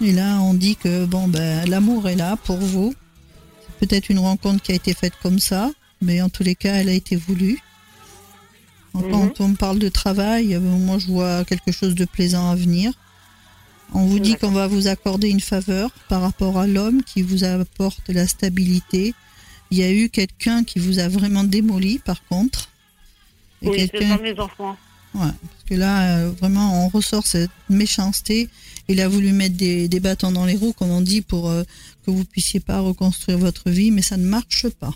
Et là, on dit que bon, ben, l'amour est là pour vous. C'est peut-être une rencontre qui a été faite comme ça, mais en tous les cas, elle a été voulue. Quand on parle de travail, euh, moi je vois quelque chose de plaisant à venir. On vous dit qu'on va vous accorder une faveur par rapport à l'homme qui vous apporte la stabilité. Il y a eu quelqu'un qui vous a vraiment démoli, par contre. oui, c'est dans mes enfants. Ouais, parce que là, euh, vraiment, on ressort cette méchanceté. Il a voulu mettre des, bâtons dans les roues, comme on dit, pour euh, que vous puissiez pas reconstruire votre vie, mais ça ne marche pas.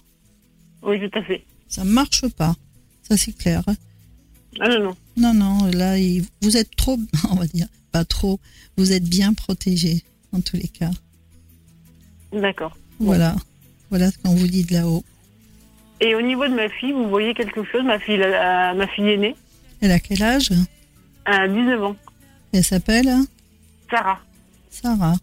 Oui, tout à fait. Ça ne marche pas. Ça, c'est clair. Ah non, non. Non, non, là, vous êtes trop, on va dire, pas trop. Vous êtes bien protégé, en tous les cas. D'accord. Voilà. Voilà ce qu'on vous dit de là-haut. Et au niveau de ma fille, vous voyez quelque chose? Ma fille, ma fille aînée? Elle a quel âge? A 19 ans. Elle s'appelle? Sarah. Sarah.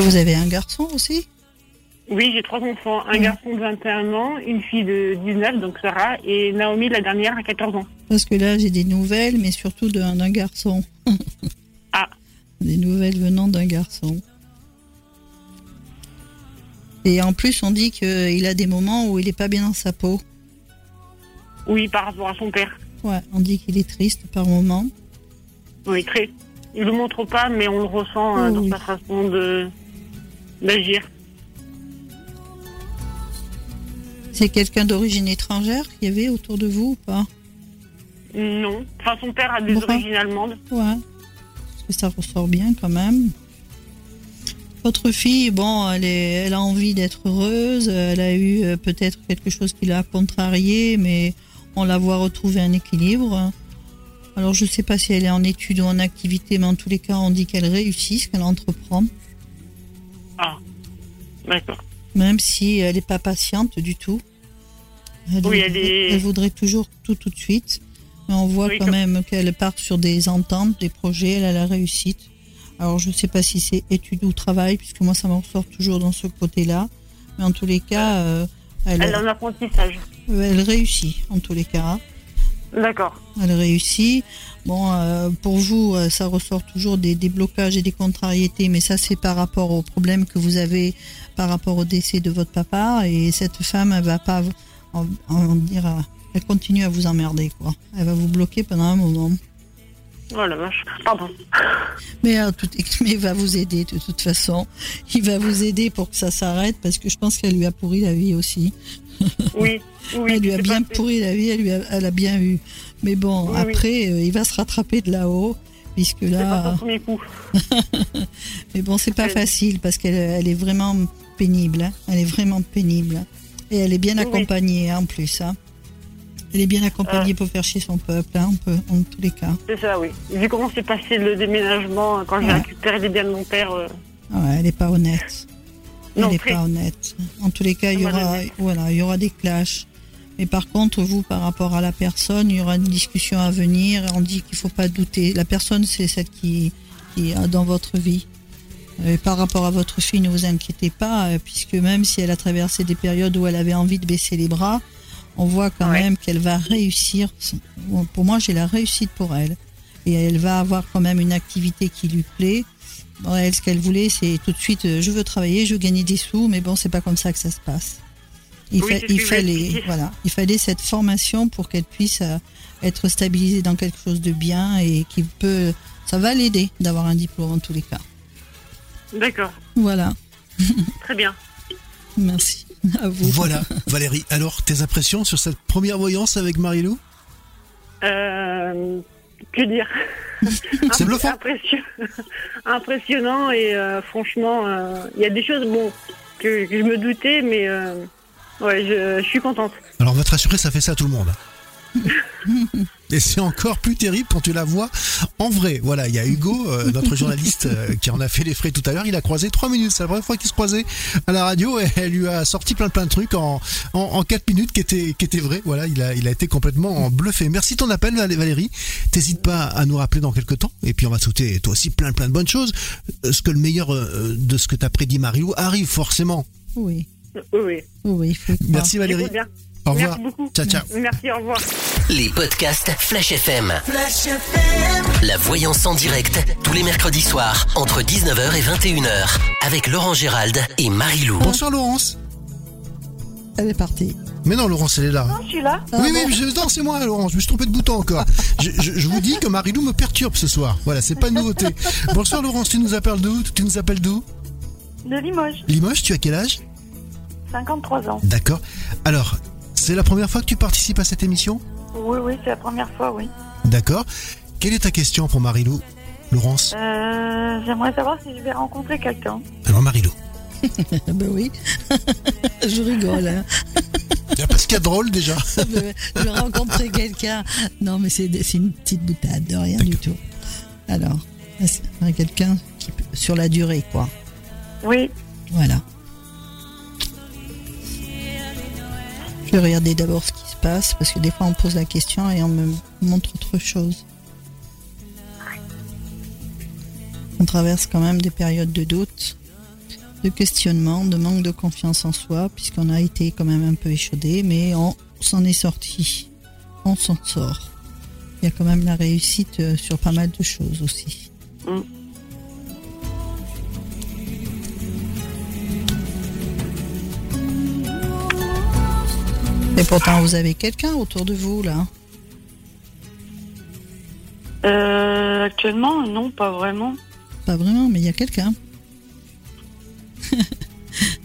Vous avez un garçon aussi Oui, j'ai trois enfants. Un garçon de 21 ans, une fille de 19, donc Sarah, et Naomi, la dernière, à 14 ans. Parce que là, j'ai des nouvelles, mais surtout d'un garçon. ah. Des nouvelles venant d'un garçon. Et en plus, on dit qu'il a des moments où il n'est pas bien dans sa peau. Oui, par rapport à son père. Ouais, on dit qu'il est triste par moments. Oui, très. Il le montre pas, mais on le ressent euh, dans sa façon de d'agir. C'est quelqu'un d'origine étrangère qu'il y avait autour de vous ou pas Non. Enfin, son père a des origines allemandes. Ouais. Parce que ça ressort bien quand même. Votre fille, bon, elle, est, elle a envie d'être heureuse. Elle a eu euh, peut-être quelque chose qui l'a contrariée, mais on la voit retrouver un équilibre. Alors, je ne sais pas si elle est en études ou en activité, mais en tous les cas, on dit qu'elle réussit ce qu'elle entreprend. Ah, d'accord. Même si elle n'est pas patiente du tout. Elle, oui, elle, est... elle voudrait toujours tout tout de suite. Mais on voit quand même qu'elle part sur des ententes, des projets, elle a la réussite. Alors je ne sais pas si c'est études ou travail, puisque moi ça me ressort toujours dans ce côté-là. Mais en tous les cas, euh, elle, elle a un apprentissage. Elle réussit en tous les cas. D'accord. Elle réussit. Bon, euh, pour vous, euh, ça ressort toujours des, blocages et des contrariétés, mais ça c'est par rapport aux problèmes que vous avez par rapport au décès de votre papa. Et cette femme, elle va pas en, dire, elle continue à vous emmerder, quoi. Elle va vous bloquer pendant un moment. Oh la vache, pardon. Mais, euh, mais il va vous aider de toute façon. Il va vous aider pour que ça s'arrête parce que je pense qu'elle lui a pourri la vie aussi. Oui, oui. Elle lui a bien pourri la vie, elle, lui a, elle a bien eu. Mais bon, après, euh, il va se rattraper de là-haut, puisque là. Pas coup. mais bon, c'est pas facile parce qu'elle elle est vraiment pénible. Hein. Elle est vraiment pénible. Et elle est bien accompagnée hein, en plus. Hein. Elle est bien accompagnée ah. pour faire chier son peuple, hein, en tous les cas. C'est ça, oui. Vu comment s'est passé le déménagement quand j'ai récupéré les biens de mon père. Euh, ouais, elle n'est pas honnête. Elle n'est pas honnête. En tous les cas, il y aura, voilà, il y aura des clashs. Mais par contre, vous, par rapport à la personne, il y aura une discussion à venir. On dit qu'il ne faut pas douter. La personne, c'est celle qui, qui est dans votre vie. Et par rapport à votre fille, ne vous inquiétez pas, euh, puisque même si elle a traversé des périodes où elle avait envie de baisser les bras, on voit quand même qu'elle va réussir. Pour moi, j'ai la réussite pour elle. Et elle va avoir quand même une activité qui lui plaît. Elle, ce qu'elle voulait, c'est tout de suite, euh, je veux travailler, je veux gagner des sous, mais bon, c'est pas comme ça que ça se passe. Il, il fallait, voilà, il fallait cette formation pour qu'elle puisse euh, être stabilisée dans quelque chose de bien et qui peut, ça va l'aider d'avoir un diplôme en tous les cas. D'accord. Voilà. Très bien. Merci. À vous. Voilà, Valérie. Alors, tes impressions sur cette première voyance avec Marilou euh, Que dire C'est bluffant. Impressionnant et euh, franchement, euh, il y a des choses bon que, je me doutais, mais ouais, je, je, suis contente. Alors, on va te rassurer, ça fait ça à tout le monde. Et c'est encore plus terrible quand tu la vois en vrai. Voilà, il y a Hugo, euh, notre journaliste, euh, qui en a fait les frais tout à l'heure. Il a croisé trois minutes. C'est la première fois qu'il se croisait à la radio et elle lui a sorti plein plein de trucs en, en, quatre minutes qui étaient, qui étaient vrais. Voilà, il a, il a été complètement bluffé. Merci ton appel, Valérie. T'hésites pas à nous rappeler dans quelques temps. Et puis on va sauter toi aussi plein plein de bonnes choses. Euh, ce que le meilleur de ce que t'as prédit Marilou arrive forcément. Oui. Oui, oui. Merci Valérie. Au revoir. Merci beaucoup. Ciao, ciao. Merci, au revoir. Les podcasts Flash FM. Flash FM. La voyance en direct, tous les mercredis soirs, entre 19h et 21h, avec Laurent Gérald et Marie-Lou. Bonsoir Laurence. Elle est partie. Mais non, Laurence, elle est là. Non, je suis là. oui, oui, je, non, c'est moi, Laurence. Je me suis trompé de bouton encore. je, vous dis que Marie-Lou me perturbe ce soir. Voilà, c'est pas une nouveauté. Bonsoir, Laurence. Tu nous appelles d'où? Tu nous appelles d'où? De Limoges. Limoges, tu as quel âge? 53 ans. D'accord. Alors, c'est la première fois que tu participes à cette émission Oui, oui, c'est la première fois, oui. D'accord. Quelle est ta question pour Marilou, Laurence euh, J'aimerais savoir si je vais rencontrer quelqu'un. Alors Marilou. ben oui, je rigole. Hein. Parce qu'il y a drôle déjà. je vais rencontrer quelqu'un. Non, mais c'est une petite boutade, de rien du tout. Alors, quelqu'un qui sur la durée, quoi? Oui. Voilà. Je vais regarder d'abord ce qui se passe parce que des fois on pose la question et on me montre autre chose. On traverse quand même des périodes de doute, de questionnement, de manque de confiance en soi puisqu'on a été quand même un peu échaudé mais on s'en est sorti. On s'en sort. Il y a quand même la réussite euh, sur pas mal de choses aussi. Mm. Et pourtant, vous avez quelqu'un autour de vous, là euh, Actuellement, non, pas vraiment. Pas vraiment, mais il y a quelqu'un.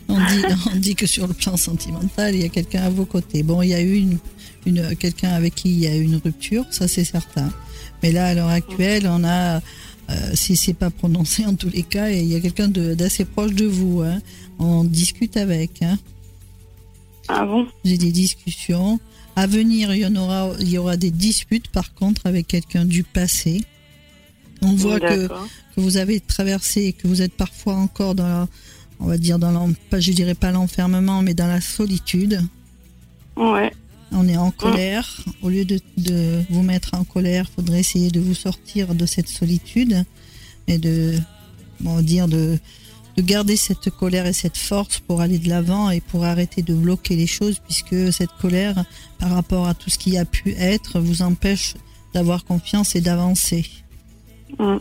on, dit, on dit que sur le plan sentimental, il y a quelqu'un à vos côtés. Bon, il y a eu une, une, quelqu'un avec qui il y a eu une rupture, ça c'est certain. Mais là, à l'heure actuelle, on a, euh, si c'est pas prononcé en tous les cas, il y a quelqu'un d'assez proche de vous. Hein. On discute avec. Hein. Ah bon J'ai des discussions. À venir, il y en aura, il y aura des disputes par contre avec quelqu'un du passé. On voit que, que, vous avez traversé, que vous êtes parfois encore dans la, on va dire dans je dirais pas l'enfermement, mais dans la solitude. Ouais. On est en colère. Au lieu de, de vous mettre en colère, faudrait essayer de vous sortir de cette solitude et de, bon, dire de, de garder cette colère et cette force pour aller de l'avant et pour arrêter de bloquer les choses puisque cette colère par rapport à tout ce qui a pu être vous empêche d'avoir confiance et d'avancer. Mmh.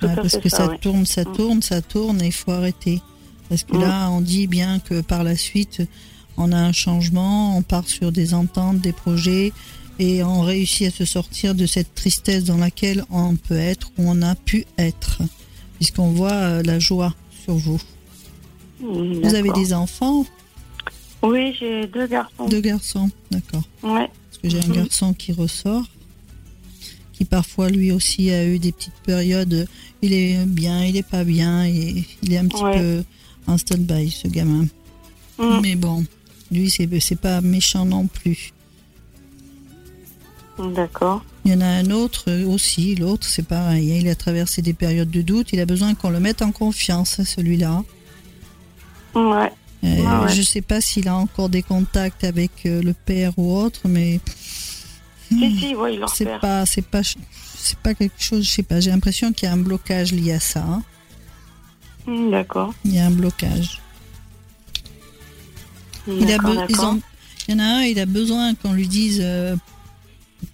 parce que ça, tourne, ça mmh. tourne, ça tourne et il faut arrêter. Parce que mmh. là, on dit bien que par la suite, on a un changement, on part sur des ententes, des projets et on réussit à se sortir de cette tristesse dans laquelle on peut être ou on a pu être. Puisqu'on voit euh, la joie vous. Vous avez des enfants Oui, j'ai deux garçons. Deux garçons, d'accord. Ouais. Parce que j'ai un mhm. garçon qui ressort, qui parfois lui aussi a eu des petites périodes. Il est bien, il est pas bien, et il est un petit peu en stand-by, ce gamin. Mhm. Mais bon, lui, c'est pas méchant non plus. D'accord. Il y en a un autre aussi, l'autre c'est pareil, il a traversé des périodes de doute, il a besoin qu'on le mette en confiance, celui-là. Ouais. Euh, je sais pas s'il a encore des contacts avec euh, le père ou autre, mais si, si, ouais, il c'est pas, c'est pas, c'est pas quelque chose, je sais pas. J'ai l'impression qu'il y a un blocage lié à ça. Hein. Hmm, d'accord. Il y a un blocage. Il, a il y en a un, il a besoin qu'on lui dise euh,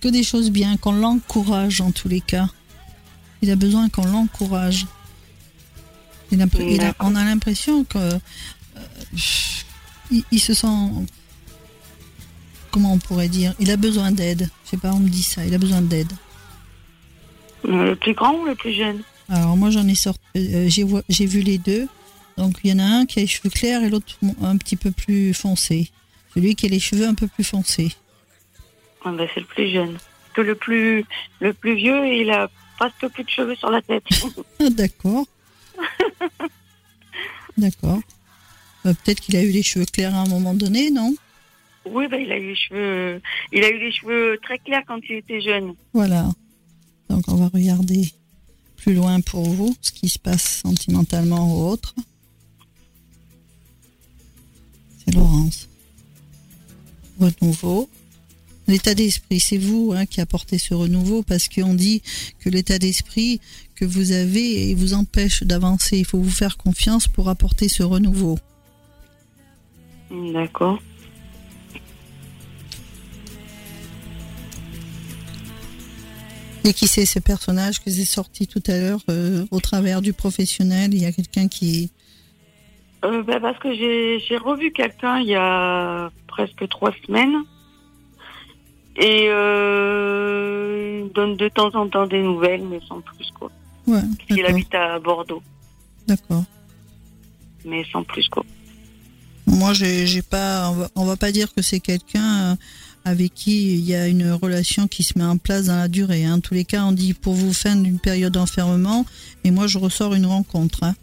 que des choses bien, qu'on l'encourage en tous les cas. Il a besoin qu'on l'encourage. on a l'impression que euh, il, se sent comment on pourrait dire il a besoin d'aide. Je sais pas on me dit ça il a besoin d'aide. Euh, le plus grand ou le plus jeune? Alors moi j'en ai sorti euh, j'ai vu les deux. Donc il y en a un qui a les cheveux clairs et l'autre un petit peu plus foncé. Celui qui a les cheveux un peu plus foncés ah ben, c'est le plus jeune. Que le plus, le plus vieux, il a presque plus de cheveux sur la tête. Ah, d'accord. D'accord. Bah, peut-être qu'il a eu les cheveux clairs à un moment donné, non? Oui, bah, il a eu les cheveux, il a eu les cheveux très clairs quand il était jeune. Voilà. Donc on va regarder plus loin pour vous ce qui se passe sentimentalement ou autre. C'est Laurence. Renouveau. L'état d'esprit, c'est vous hein, qui apportez ce renouveau parce qu'on dit que l'état d'esprit que vous avez vous empêche d'avancer. Il faut vous faire confiance pour apporter ce renouveau. D'accord. Et qui c'est ce personnage que j'ai sorti tout à l'heure euh, au travers du professionnel? Il y a quelqu'un qui... Euh, ben, parce que j'ai revu quelqu'un il y a presque trois semaines et euh, il donne de temps en temps des nouvelles, mais sans plus, quoi. Ouais, il habite à Bordeaux. D'accord. Mais sans plus, quoi. Moi, j'ai pas. On va, on va, pas dire que c'est quelqu'un euh, avec qui il y a une relation qui se met en place dans la durée. Hein. En tous les cas, on dit pour vous fin d'une période d'enfermement, et moi, je ressors une rencontre. Hein.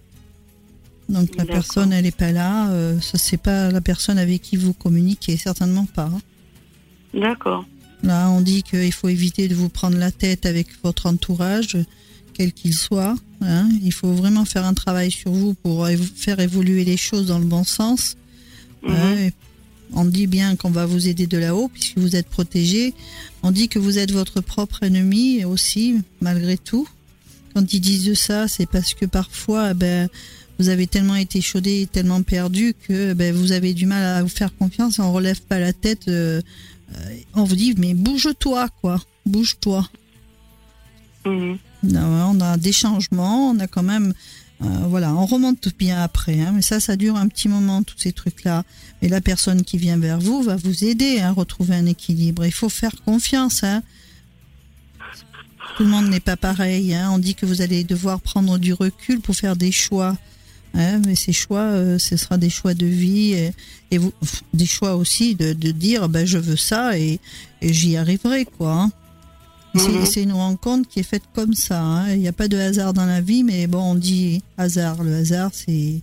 Donc la personne, elle est pas là. Euh, ça, c'est pas la personne avec qui vous communiquez, certainement pas. Hein. D'accord. Là, on dit qu'il faut éviter de vous prendre la tête avec votre entourage, quel qu'il soit. Hein. Il faut vraiment faire un travail sur vous pour faire évoluer les choses dans le bon sens. Mhm. on dit bien qu'on va vous aider de là-haut puisque vous êtes protégé. On dit que vous êtes votre propre ennemi aussi, malgré tout. Quand ils disent ça, c'est parce que parfois, eh ben, vous avez tellement été chaudé, tellement perdu que eh ben, vous avez du mal à vous faire confiance. On relève pas la tête. Euh, on vous dit, mais bouge-toi, quoi. Bouge-toi. Mhm. on a des changements, on a quand même voilà, on remonte bien après, hein, mais ça, ça dure un petit moment, tous ces trucs-là. Et la personne qui vient vers vous va vous aider à retrouver un équilibre. Il faut faire confiance. Hein. Tout le monde n'est pas pareil. Hein. On dit que vous allez devoir prendre du recul pour faire des choix. Hein, mais ces choix, euh, ce sera des choix de vie et, vous, des choix aussi de, de, dire ben, je veux ça et, et j'y arriverai. quoi. Hein. Mhm. C'est une rencontre qui est faite comme ça. Hein. Il n'y a pas de hasard dans la vie, mais bon, on dit hasard. Le hasard, c'est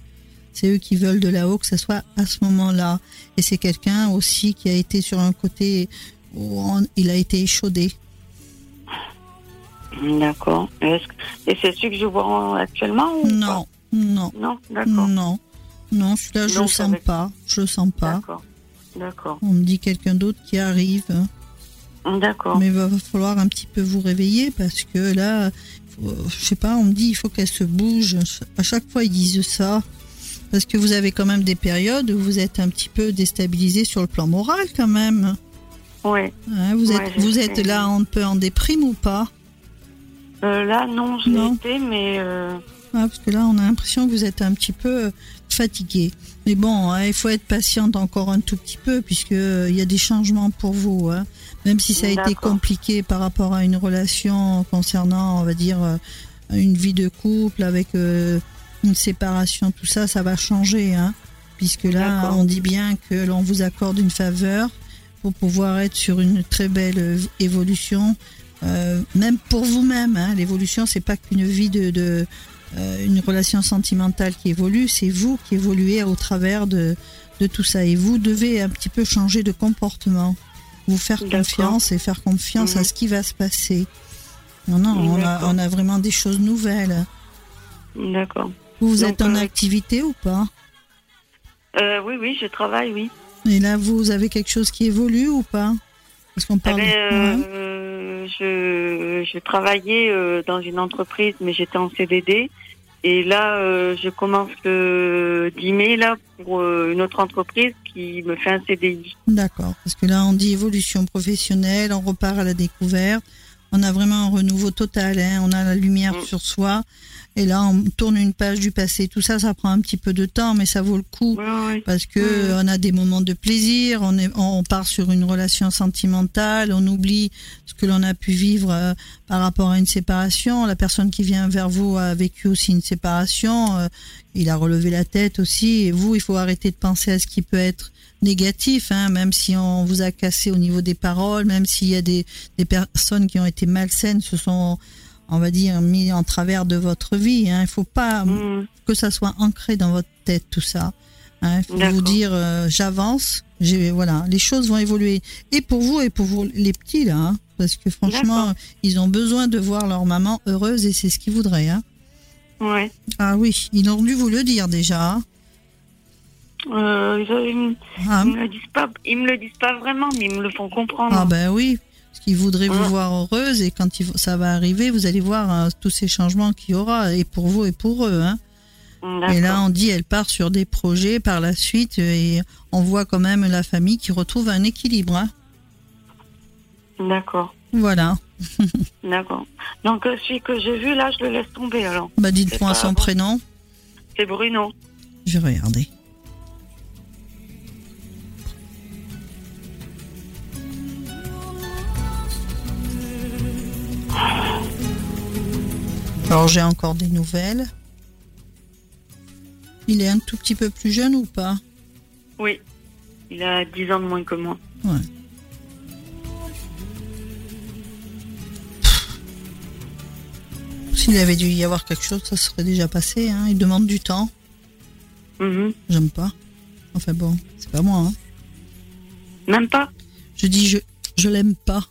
c'est eux qui veulent de là-haut que ce soit à ce moment-là. Et c'est quelqu'un aussi qui a été sur un côté où il a été échaudé. D'accord. Et c'est celui que je vois actuellement ou Non, non. Non, d'accord. Non, non, celui-là, je le sens pas. Je le sens pas. D'accord. D'accord. On me dit quelqu'un d'autre qui arrive. D'accord. Mais il va falloir un petit peu vous réveiller parce que là, je sais pas, on me dit il faut qu'elle se bouge. À chaque fois, ils disent ça. Parce que vous avez quand même des périodes où vous êtes un petit peu déstabilisé sur le plan moral quand même. Oui. Hein, vous êtes, vous êtes là un peu en déprime ou pas? Euh, Là, non, je l'ai été, mais... Euh... parce que là, on a l'impression que vous êtes un petit peu fatigué. Mais bon, hein, il faut être patiente encore un tout petit peu puisque euh, y a des changements pour vous. Hein. Même si ça a été compliqué par rapport à une relation concernant, on va dire, euh, une vie de couple avec euh, une séparation, tout ça, ça va changer. Hein, puisque là, on dit bien que l'on vous accorde une faveur pour pouvoir être sur une très belle évolution. même pour vous-même, hein, l'évolution, c'est pas qu'une vie de euh, une relation sentimentale qui évolue, c'est vous qui évoluez au travers de, de tout ça. Et vous devez un petit peu changer de comportement, vous faire confiance et faire confiance à mhm. ce qui va se passer. Non, non, on a, on a vraiment des choses nouvelles. D'accord. Vous, êtes en euh, activité ou pas? Euh, Oui, oui, je travaille, oui. Et là, vous avez quelque chose qui évolue ou pas? Parce qu'on parle. Ben, je, je, travaillais dans une entreprise, mais j'étais en CDD. Et là, euh, je commence le 10 mai là, pour euh, une autre entreprise qui me fait un CDI. D'accord, parce que là, on dit évolution professionnelle, on repart à la découverte. On a vraiment un renouveau total, hein. on a la lumière mm. sur soi. Et là, on tourne une page du passé. Tout ça, ça prend un petit peu de temps, mais ça vaut le coup parce que on a des moments de plaisir. On, est, on part sur une relation sentimentale. On oublie ce que l'on a pu vivre euh, par rapport à une séparation. La personne qui vient vers vous a vécu aussi une séparation. Euh, il a relevé la tête aussi. Et vous, il faut arrêter de penser à ce qui peut être négatif, hein, même si on vous a cassé au niveau des paroles, même s'il y a des, des personnes qui ont été malsaines, ce sont on va dire, mis en travers de votre vie. Hein. Il ne faut pas mm. que ça soit ancré dans votre tête, tout ça. Hein. Il faut vous dire, euh, j'avance, voilà, les choses vont évoluer. Et pour vous et pour vous, les petits, là, hein. parce que franchement, ils ont besoin de voir leur maman heureuse et c'est ce qu'ils voudraient. Hein. Ouais. Ah oui, ils ont dû vous le dire déjà. Euh, ils, ah. me le disent pas, ils me le disent pas vraiment, mais ils me le font comprendre. Ah ben oui, ils voudraient vous voir heureuse et quand ça va arriver, vous allez voir hein, tous ces changements qu'il y aura et pour vous et pour eux. Hein. Et là, on dit, elle part sur des projets par la suite et on voit quand même la famille qui retrouve un équilibre. Hein. D'accord. Voilà. D'accord. Donc, euh, celui que j'ai vu, là, je le laisse tomber alors. Bah, dites-moi son prénom. C'est Bruno. Je vais regarder. Alors j'ai encore des nouvelles. Il est un tout petit peu plus jeune ou pas? Oui, il a 10 ans de moins que moi. Ouais. S'il avait dû y avoir quelque chose, ça serait déjà passé. Hein. Il demande du temps. Mhm. J'aime pas. Enfin bon, c'est pas moi. Hein. Même pas Je dis je, je l'aime pas.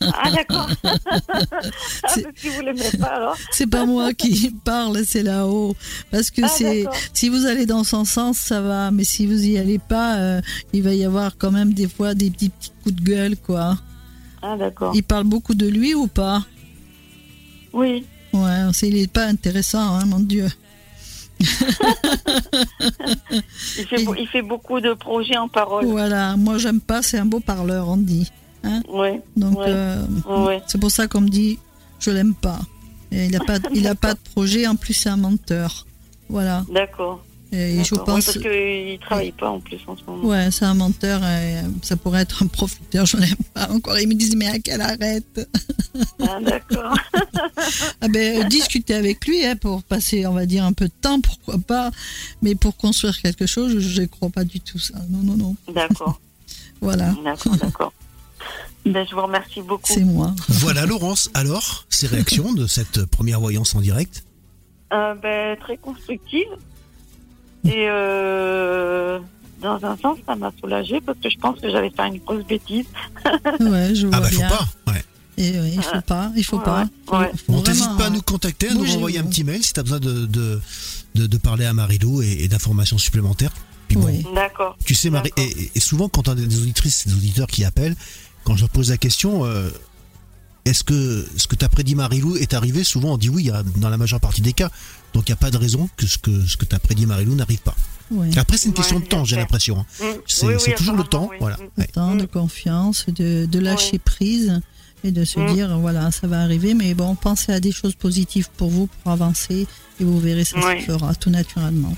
Ah d'accord. ah, si vous l'aimez pas alors. c'est pas moi qui parle, c'est là-haut. Parce que ah, c'est si vous allez dans son sens, ça va, mais si vous y allez pas, euh, il va y avoir quand même des fois des petits, petits coups de gueule, quoi. Ah d'accord. Il parle beaucoup de lui ou pas? Oui. Ouais, il est pas intéressant, hein, mon Dieu. il, fait, il fait beaucoup de projets en parole. Voilà, moi j'aime pas, c'est un beau parleur, on dit. Hein Donc, euh, c'est pour ça qu'on me dit je l'aime pas. il n'a pas, il a pas de projet, en plus, c'est un menteur. Voilà. D'accord. Et je pense. parce qu'il ne travaille pas en plus en ce moment. Ouais, c'est un menteur. Et ça pourrait être un profiteur. Je n'aime pas encore. Ils me disent mais à quelle arrête? Ah, d'accord. ah ben, discuter avec lui hein, pour passer, on va dire, un peu de temps, pourquoi pas. Mais pour construire quelque chose, je ne crois pas du tout ça. Non, non, non. D'accord. voilà. D'accord, d'accord. Ben, je vous remercie beaucoup. C'est moi. Voilà, Laurence. Alors, ces réactions de cette première voyance en direct euh, ben, Très constructive. Et euh, dans un sens, ça m'a soulagée parce que je pense que j'avais fait une grosse bêtise. ouais, je vois ah bah, bien. faut pas. Ouais. Et il faut pas, il faut pas. Ouais. Bon, t'hésites pas à nous contacter, à nous envoyer un petit mail si tu as besoin de, de, de, de, parler à Marilou et, et d'informations supplémentaires. Puis bon, Oui. D'accord. tu sais, Marie, et, et souvent quand on a des auditrices des auditeurs qui appellent, quand je leur pose la question, euh, est-ce que ce que t'as prédit Marilou est arrivé? Souvent on dit oui, dans la majeure partie des cas. Donc il n'y a pas de raison que ce que, ce que t'as prédit Marilou n'arrive pas. Ouais. Après, c'est une Ouais, question de temps, j'ai l'impression. hein. Mm. C'est Oui, oui, c'est toujours le temps. oui. Voilà. Ouais. temps, de confiance, de, de lâcher prise et de se Mm. dire voilà, ça va arriver. Mais bon, pensez à des choses positives pour vous, pour avancer, et vous verrez, ça Ouais. se fera tout naturellement.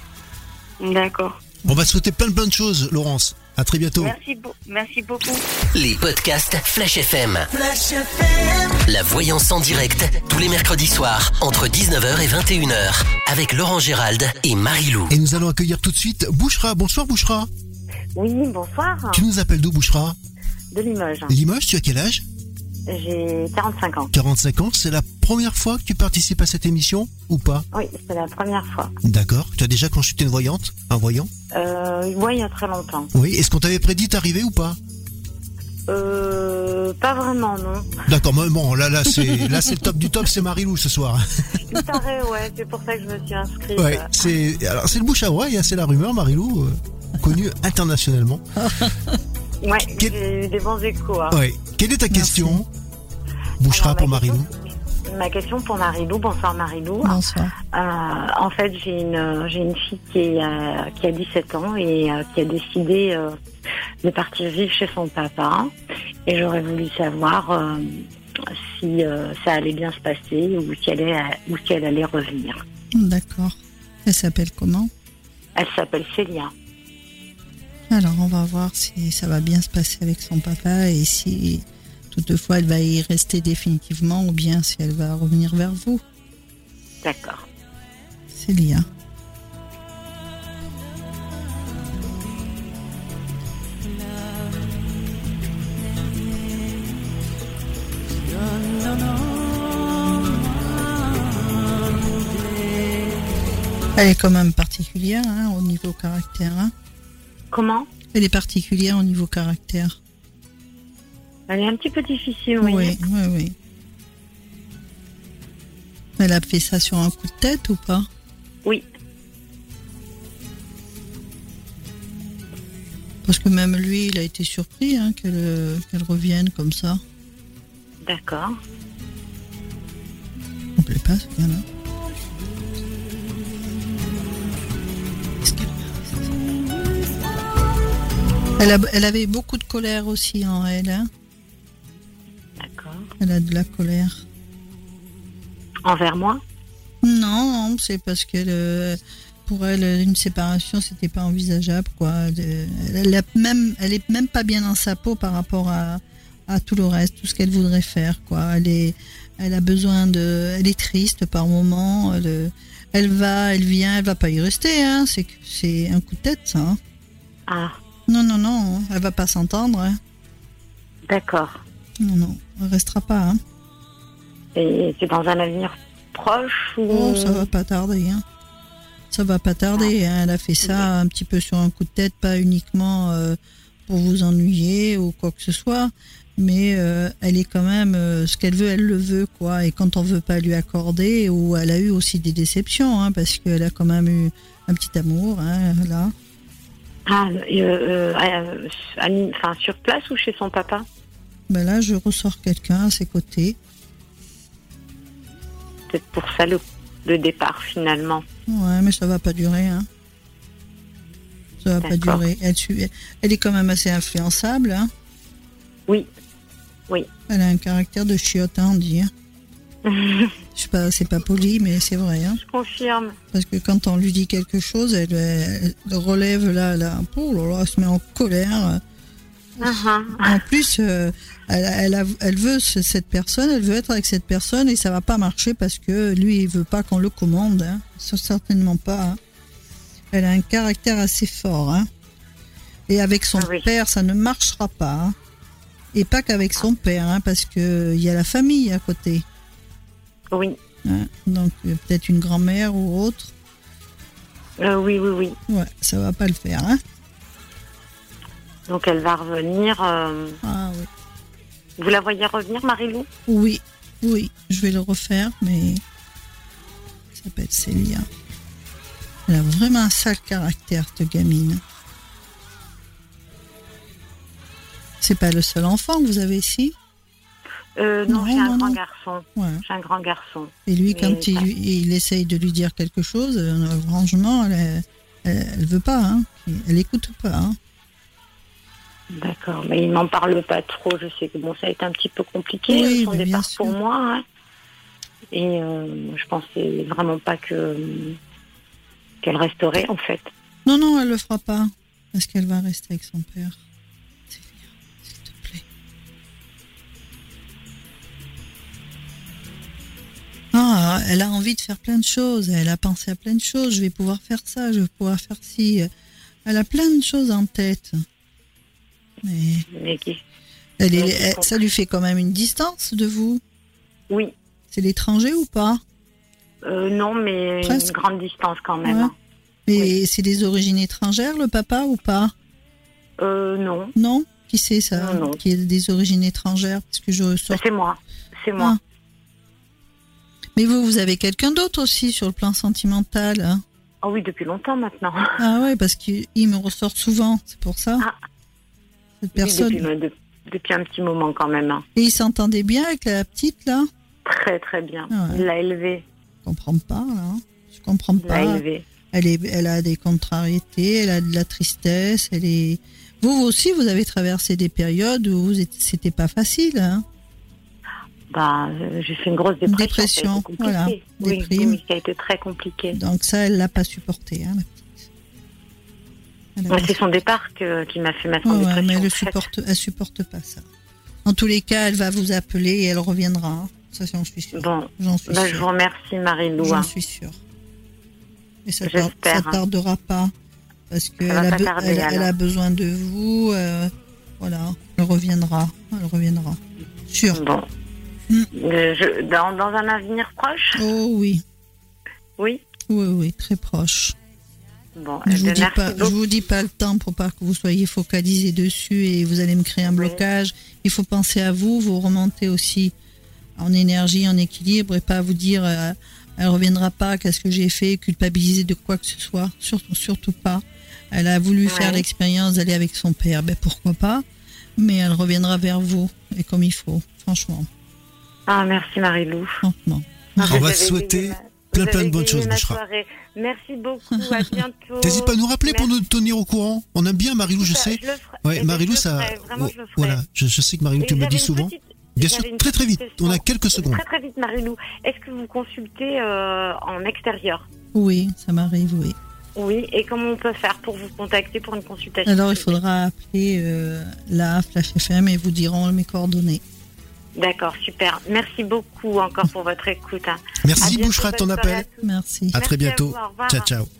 D'accord. On va te souhaiter plein plein de choses, Laurence. À très bientôt. Merci, beau- merci beaucoup. Les podcasts Flash FM. La voyance en direct, tous les mercredis soirs, entre 19h et 21h, avec Laurent Gérald et Marie-Lou. Et nous allons accueillir tout de suite Bouchra. Bonsoir Bouchra. Oui, bonsoir. Tu nous appelles d'où Bouchra? De Limoges. Limoges, tu as quel âge? J'ai 45 ans. 45 ans. C'est la première fois que tu participes à cette émission ou pas? Oui, c'est la première fois. D'accord. Tu as déjà consulté une voyante Un voyant? Euh, ouais, il y a très longtemps. Oui. Est-ce qu'on t'avait prédit d'arriver ou pas? Euh, pas vraiment, non. D'accord. mais Bon, là, là, c'est là, c'est le top du top. C'est Marilou ce soir. Tout arrêt, ouais, c'est pour ça que je me suis inscrite. Ouais. C'est alors c'est le bouche à oreille. hein, C'est la rumeur, Marilou, euh, connue internationalement. Ouais, Quel- j'ai eu des bons échos. hein. Ouais. Quelle est ta question? Bouchra Alors, pour ma Marilou. question- Ma question pour Marilou, bonsoir Marilou. Bonsoir. Euh, en fait, j'ai une j'ai une fille qui, est, euh, qui a 17 ans et euh, qui a décidé euh, de partir vivre chez son papa. Et j'aurais voulu savoir euh, si euh, ça allait bien se passer ou si elle, est- ou si elle allait revenir. D'accord. Elle s'appelle comment? Elle s'appelle Célia. Alors, on va voir si ça va bien se passer avec son papa et si toutefois elle va y rester définitivement ou bien si elle va revenir vers vous. D'accord. Célia. Elle est quand même particulière hein, au niveau caractère. hein. Comment? Elle est particulière au niveau caractère. Elle est un petit peu difficile, oui. Oui, oui, oui. Elle a fait ça sur un coup de tête ou pas? Oui. Parce que même lui, il a été surpris hein, qu'elle revienne comme ça. D'accord. Me plaît pas ce gars-là. Qu'est-ce qu'elle reste elle, a- elle avait beaucoup de colère aussi en elle. hein. Elle a de la colère. Envers moi? Non, c'est parce que euh, pour elle, une séparation, c'était pas envisageable, quoi. Elle, elle, a même, elle est même pas bien dans sa peau par rapport à, à tout le reste, tout ce qu'elle voudrait faire, quoi. Elle est, elle a besoin de, elle est triste par moment. Elle, elle va, elle vient, elle va pas y rester, hein. C'est un coup de tête, ça. hein. Ah, Non, non, non, elle va pas s'entendre. hein. d'accord. Non, non, elle restera pas. Hein. Et c'est dans un avenir proche ou... Oh, ça va pas tarder. Hein. Ça va pas tarder. hein. Elle a fait ça un petit peu sur un coup de tête, pas uniquement euh, pour vous ennuyer ou quoi que ce soit, mais euh, elle est quand même euh, ce qu'elle veut, elle le veut, quoi. Et quand on veut pas lui accorder, ou elle a eu aussi des déceptions, hein, parce qu'elle a quand même eu un petit amour, hein, là. Ah, enfin, sur place ou chez son papa? Ben là, je ressors quelqu'un à ses côtés. Peut-être pour ça le, le départ finalement. Ouais, mais ça va pas durer. Hein. Ça va pas durer. Elle, est quand même assez influençable. Hein. Oui, oui. Elle a un caractère de chiotte, hein, on dit. hein. Je sais pas, c'est pas poli, mais c'est vrai. Hein. Je confirme. Parce que quand on lui dit quelque chose, elle, elle relève là, là, oh là là, elle se met en colère. Uh-huh. En plus, euh, elle, elle, a- elle veut ce- cette personne, elle veut être avec cette personne et ça va pas marcher parce que lui, il veut pas qu'on le commande. Hein. Certainement pas. hein. Elle a un caractère assez fort. Hein. Et avec son Ah oui. père, ça ne marchera pas. hein. Et pas qu'avec son père, parce que il y a la famille à côté. Oui. Donc euh, peut-être une grand-mère ou autre. Euh, oui, oui, oui. Ouais, ça va pas le faire. Hein. Donc elle va revenir. euh, Ah oui. Vous la voyez revenir, Marilou Oui, oui, je vais le refaire, mais ça s'appelle Célia. Elle a vraiment un sale caractère, cette gamine. C'est pas le seul enfant que vous avez ici? Euh, Non, Non, j'ai un non, grand non. garçon. Ouais. J'ai un grand garçon. Et lui, Mais quand il essaye de lui dire quelque chose, euh, franchement, elle, elle, elle veut pas, hein. Elle écoute pas, hein. D'accord, mais il m'en parle pas trop. Je sais que bon, ça a été un petit peu compliqué Oui, son départ sûr. pour moi. hein. Et euh, je pensais vraiment pas que qu'elle resterait en fait. Non, non, elle le fera pas. Parce qu'elle va rester avec son père. S'il te plaît. Ah, elle a envie de faire plein de choses. Elle a pensé à plein de choses. Je vais pouvoir faire ça, je vais pouvoir faire ci. Elle a plein de choses en tête. Mais Mais elle est, elle- ça lui fait quand même une distance de vous? Oui, C'est l'étranger ou pas? Euh, non, mais Presque. une grande distance quand même. Ouais. Et c'est des origines étrangères, le papa, ou pas? Euh, non, Non? Qui c'est ça? Non, non. Qui est des origines étrangères? Parce que je sors. c'est moi. C'est moi. Mais vous, vous avez quelqu'un d'autre aussi sur le plan sentimental. hein? Ah oui, depuis longtemps maintenant. ah ouais, parce qu'il me ressort souvent, c'est pour ça. Ah. Cette Oui, personne. depuis, de- depuis un petit moment quand même. hein. Et il s'entendait bien avec la petite là? Très très bien. Ah ouais. Il l'a élevé. Je comprends pas là. hein. Je comprends Il pas. Elle, est, elle a des contrariétés, elle a de la tristesse, elle est. Vous aussi, vous avez traversé des périodes où c'était pas facile. Hein Bah, euh, j'ai fait une grosse dépression. Dépression, voilà, Oui, déprime. oui, ça a été très compliqué. Donc ça, elle l'a pas supporté. Hein, la c'est son départ que- qui m'a fait mettre en dépression. mais elle ne supporte, elle supporte pas ça. En tous les cas, elle va vous appeler et elle reviendra. hein. Ça, j'en suis sûre. Bon, J'en suis bah, je vous remercie Marie-Lou. J'en suis sûre. Et ça, hein. tardera pas. Parce qu'elle a, be- elle, a besoin de vous. euh, voilà. Elle reviendra. Elle reviendra. Sûr. Bon. Mm. Euh, je- dans, dans un avenir proche? Oh oui. Oui. Oui, oui, très proche. Bon, Je vous dis pas, je vous dis pas le temps pour pas que vous soyez focalisé dessus et vous allez me créer un Oui. blocage. Il faut penser à vous, vous remonter aussi en énergie, en équilibre et pas vous dire euh, elle reviendra pas, qu'est-ce que j'ai fait, culpabiliser de quoi que ce soit, surtout surtout pas. Elle a voulu Ouais. faire l'expérience d'aller avec son père, ben pourquoi pas, mais elle reviendra vers vous et comme il faut, franchement, Ah, merci Marie-Lou. franchement. On va souhaiter plein, plein de bonnes choses, Bouchra. Merci beaucoup, à bientôt. T'hésites pas à nous rappeler pour nous tenir au courant. On aime bien Marilou, je Ça, sais. le ferai. Ouais, Marilou, je le ça. ferai, Vraiment, je le ferai. Voilà, je, je sais que Marilou, tu me le dis souvent. petite- Bien sûr, très très vite. On a quelques secondes. Très très vite, Marilou. Est-ce que vous consultez euh, en extérieur? Oui, ça m'arrive, oui. Oui. Et comment on peut faire pour vous contacter pour une consultation Alors il faudra appeler euh, la Flash FM et vous diront mes coordonnées. D'accord, super. Merci beaucoup encore pour votre écoute. hein. Merci Bouchra ton appel. Merci. À très Merci à bientôt. vous, au revoir. Ciao, ciao.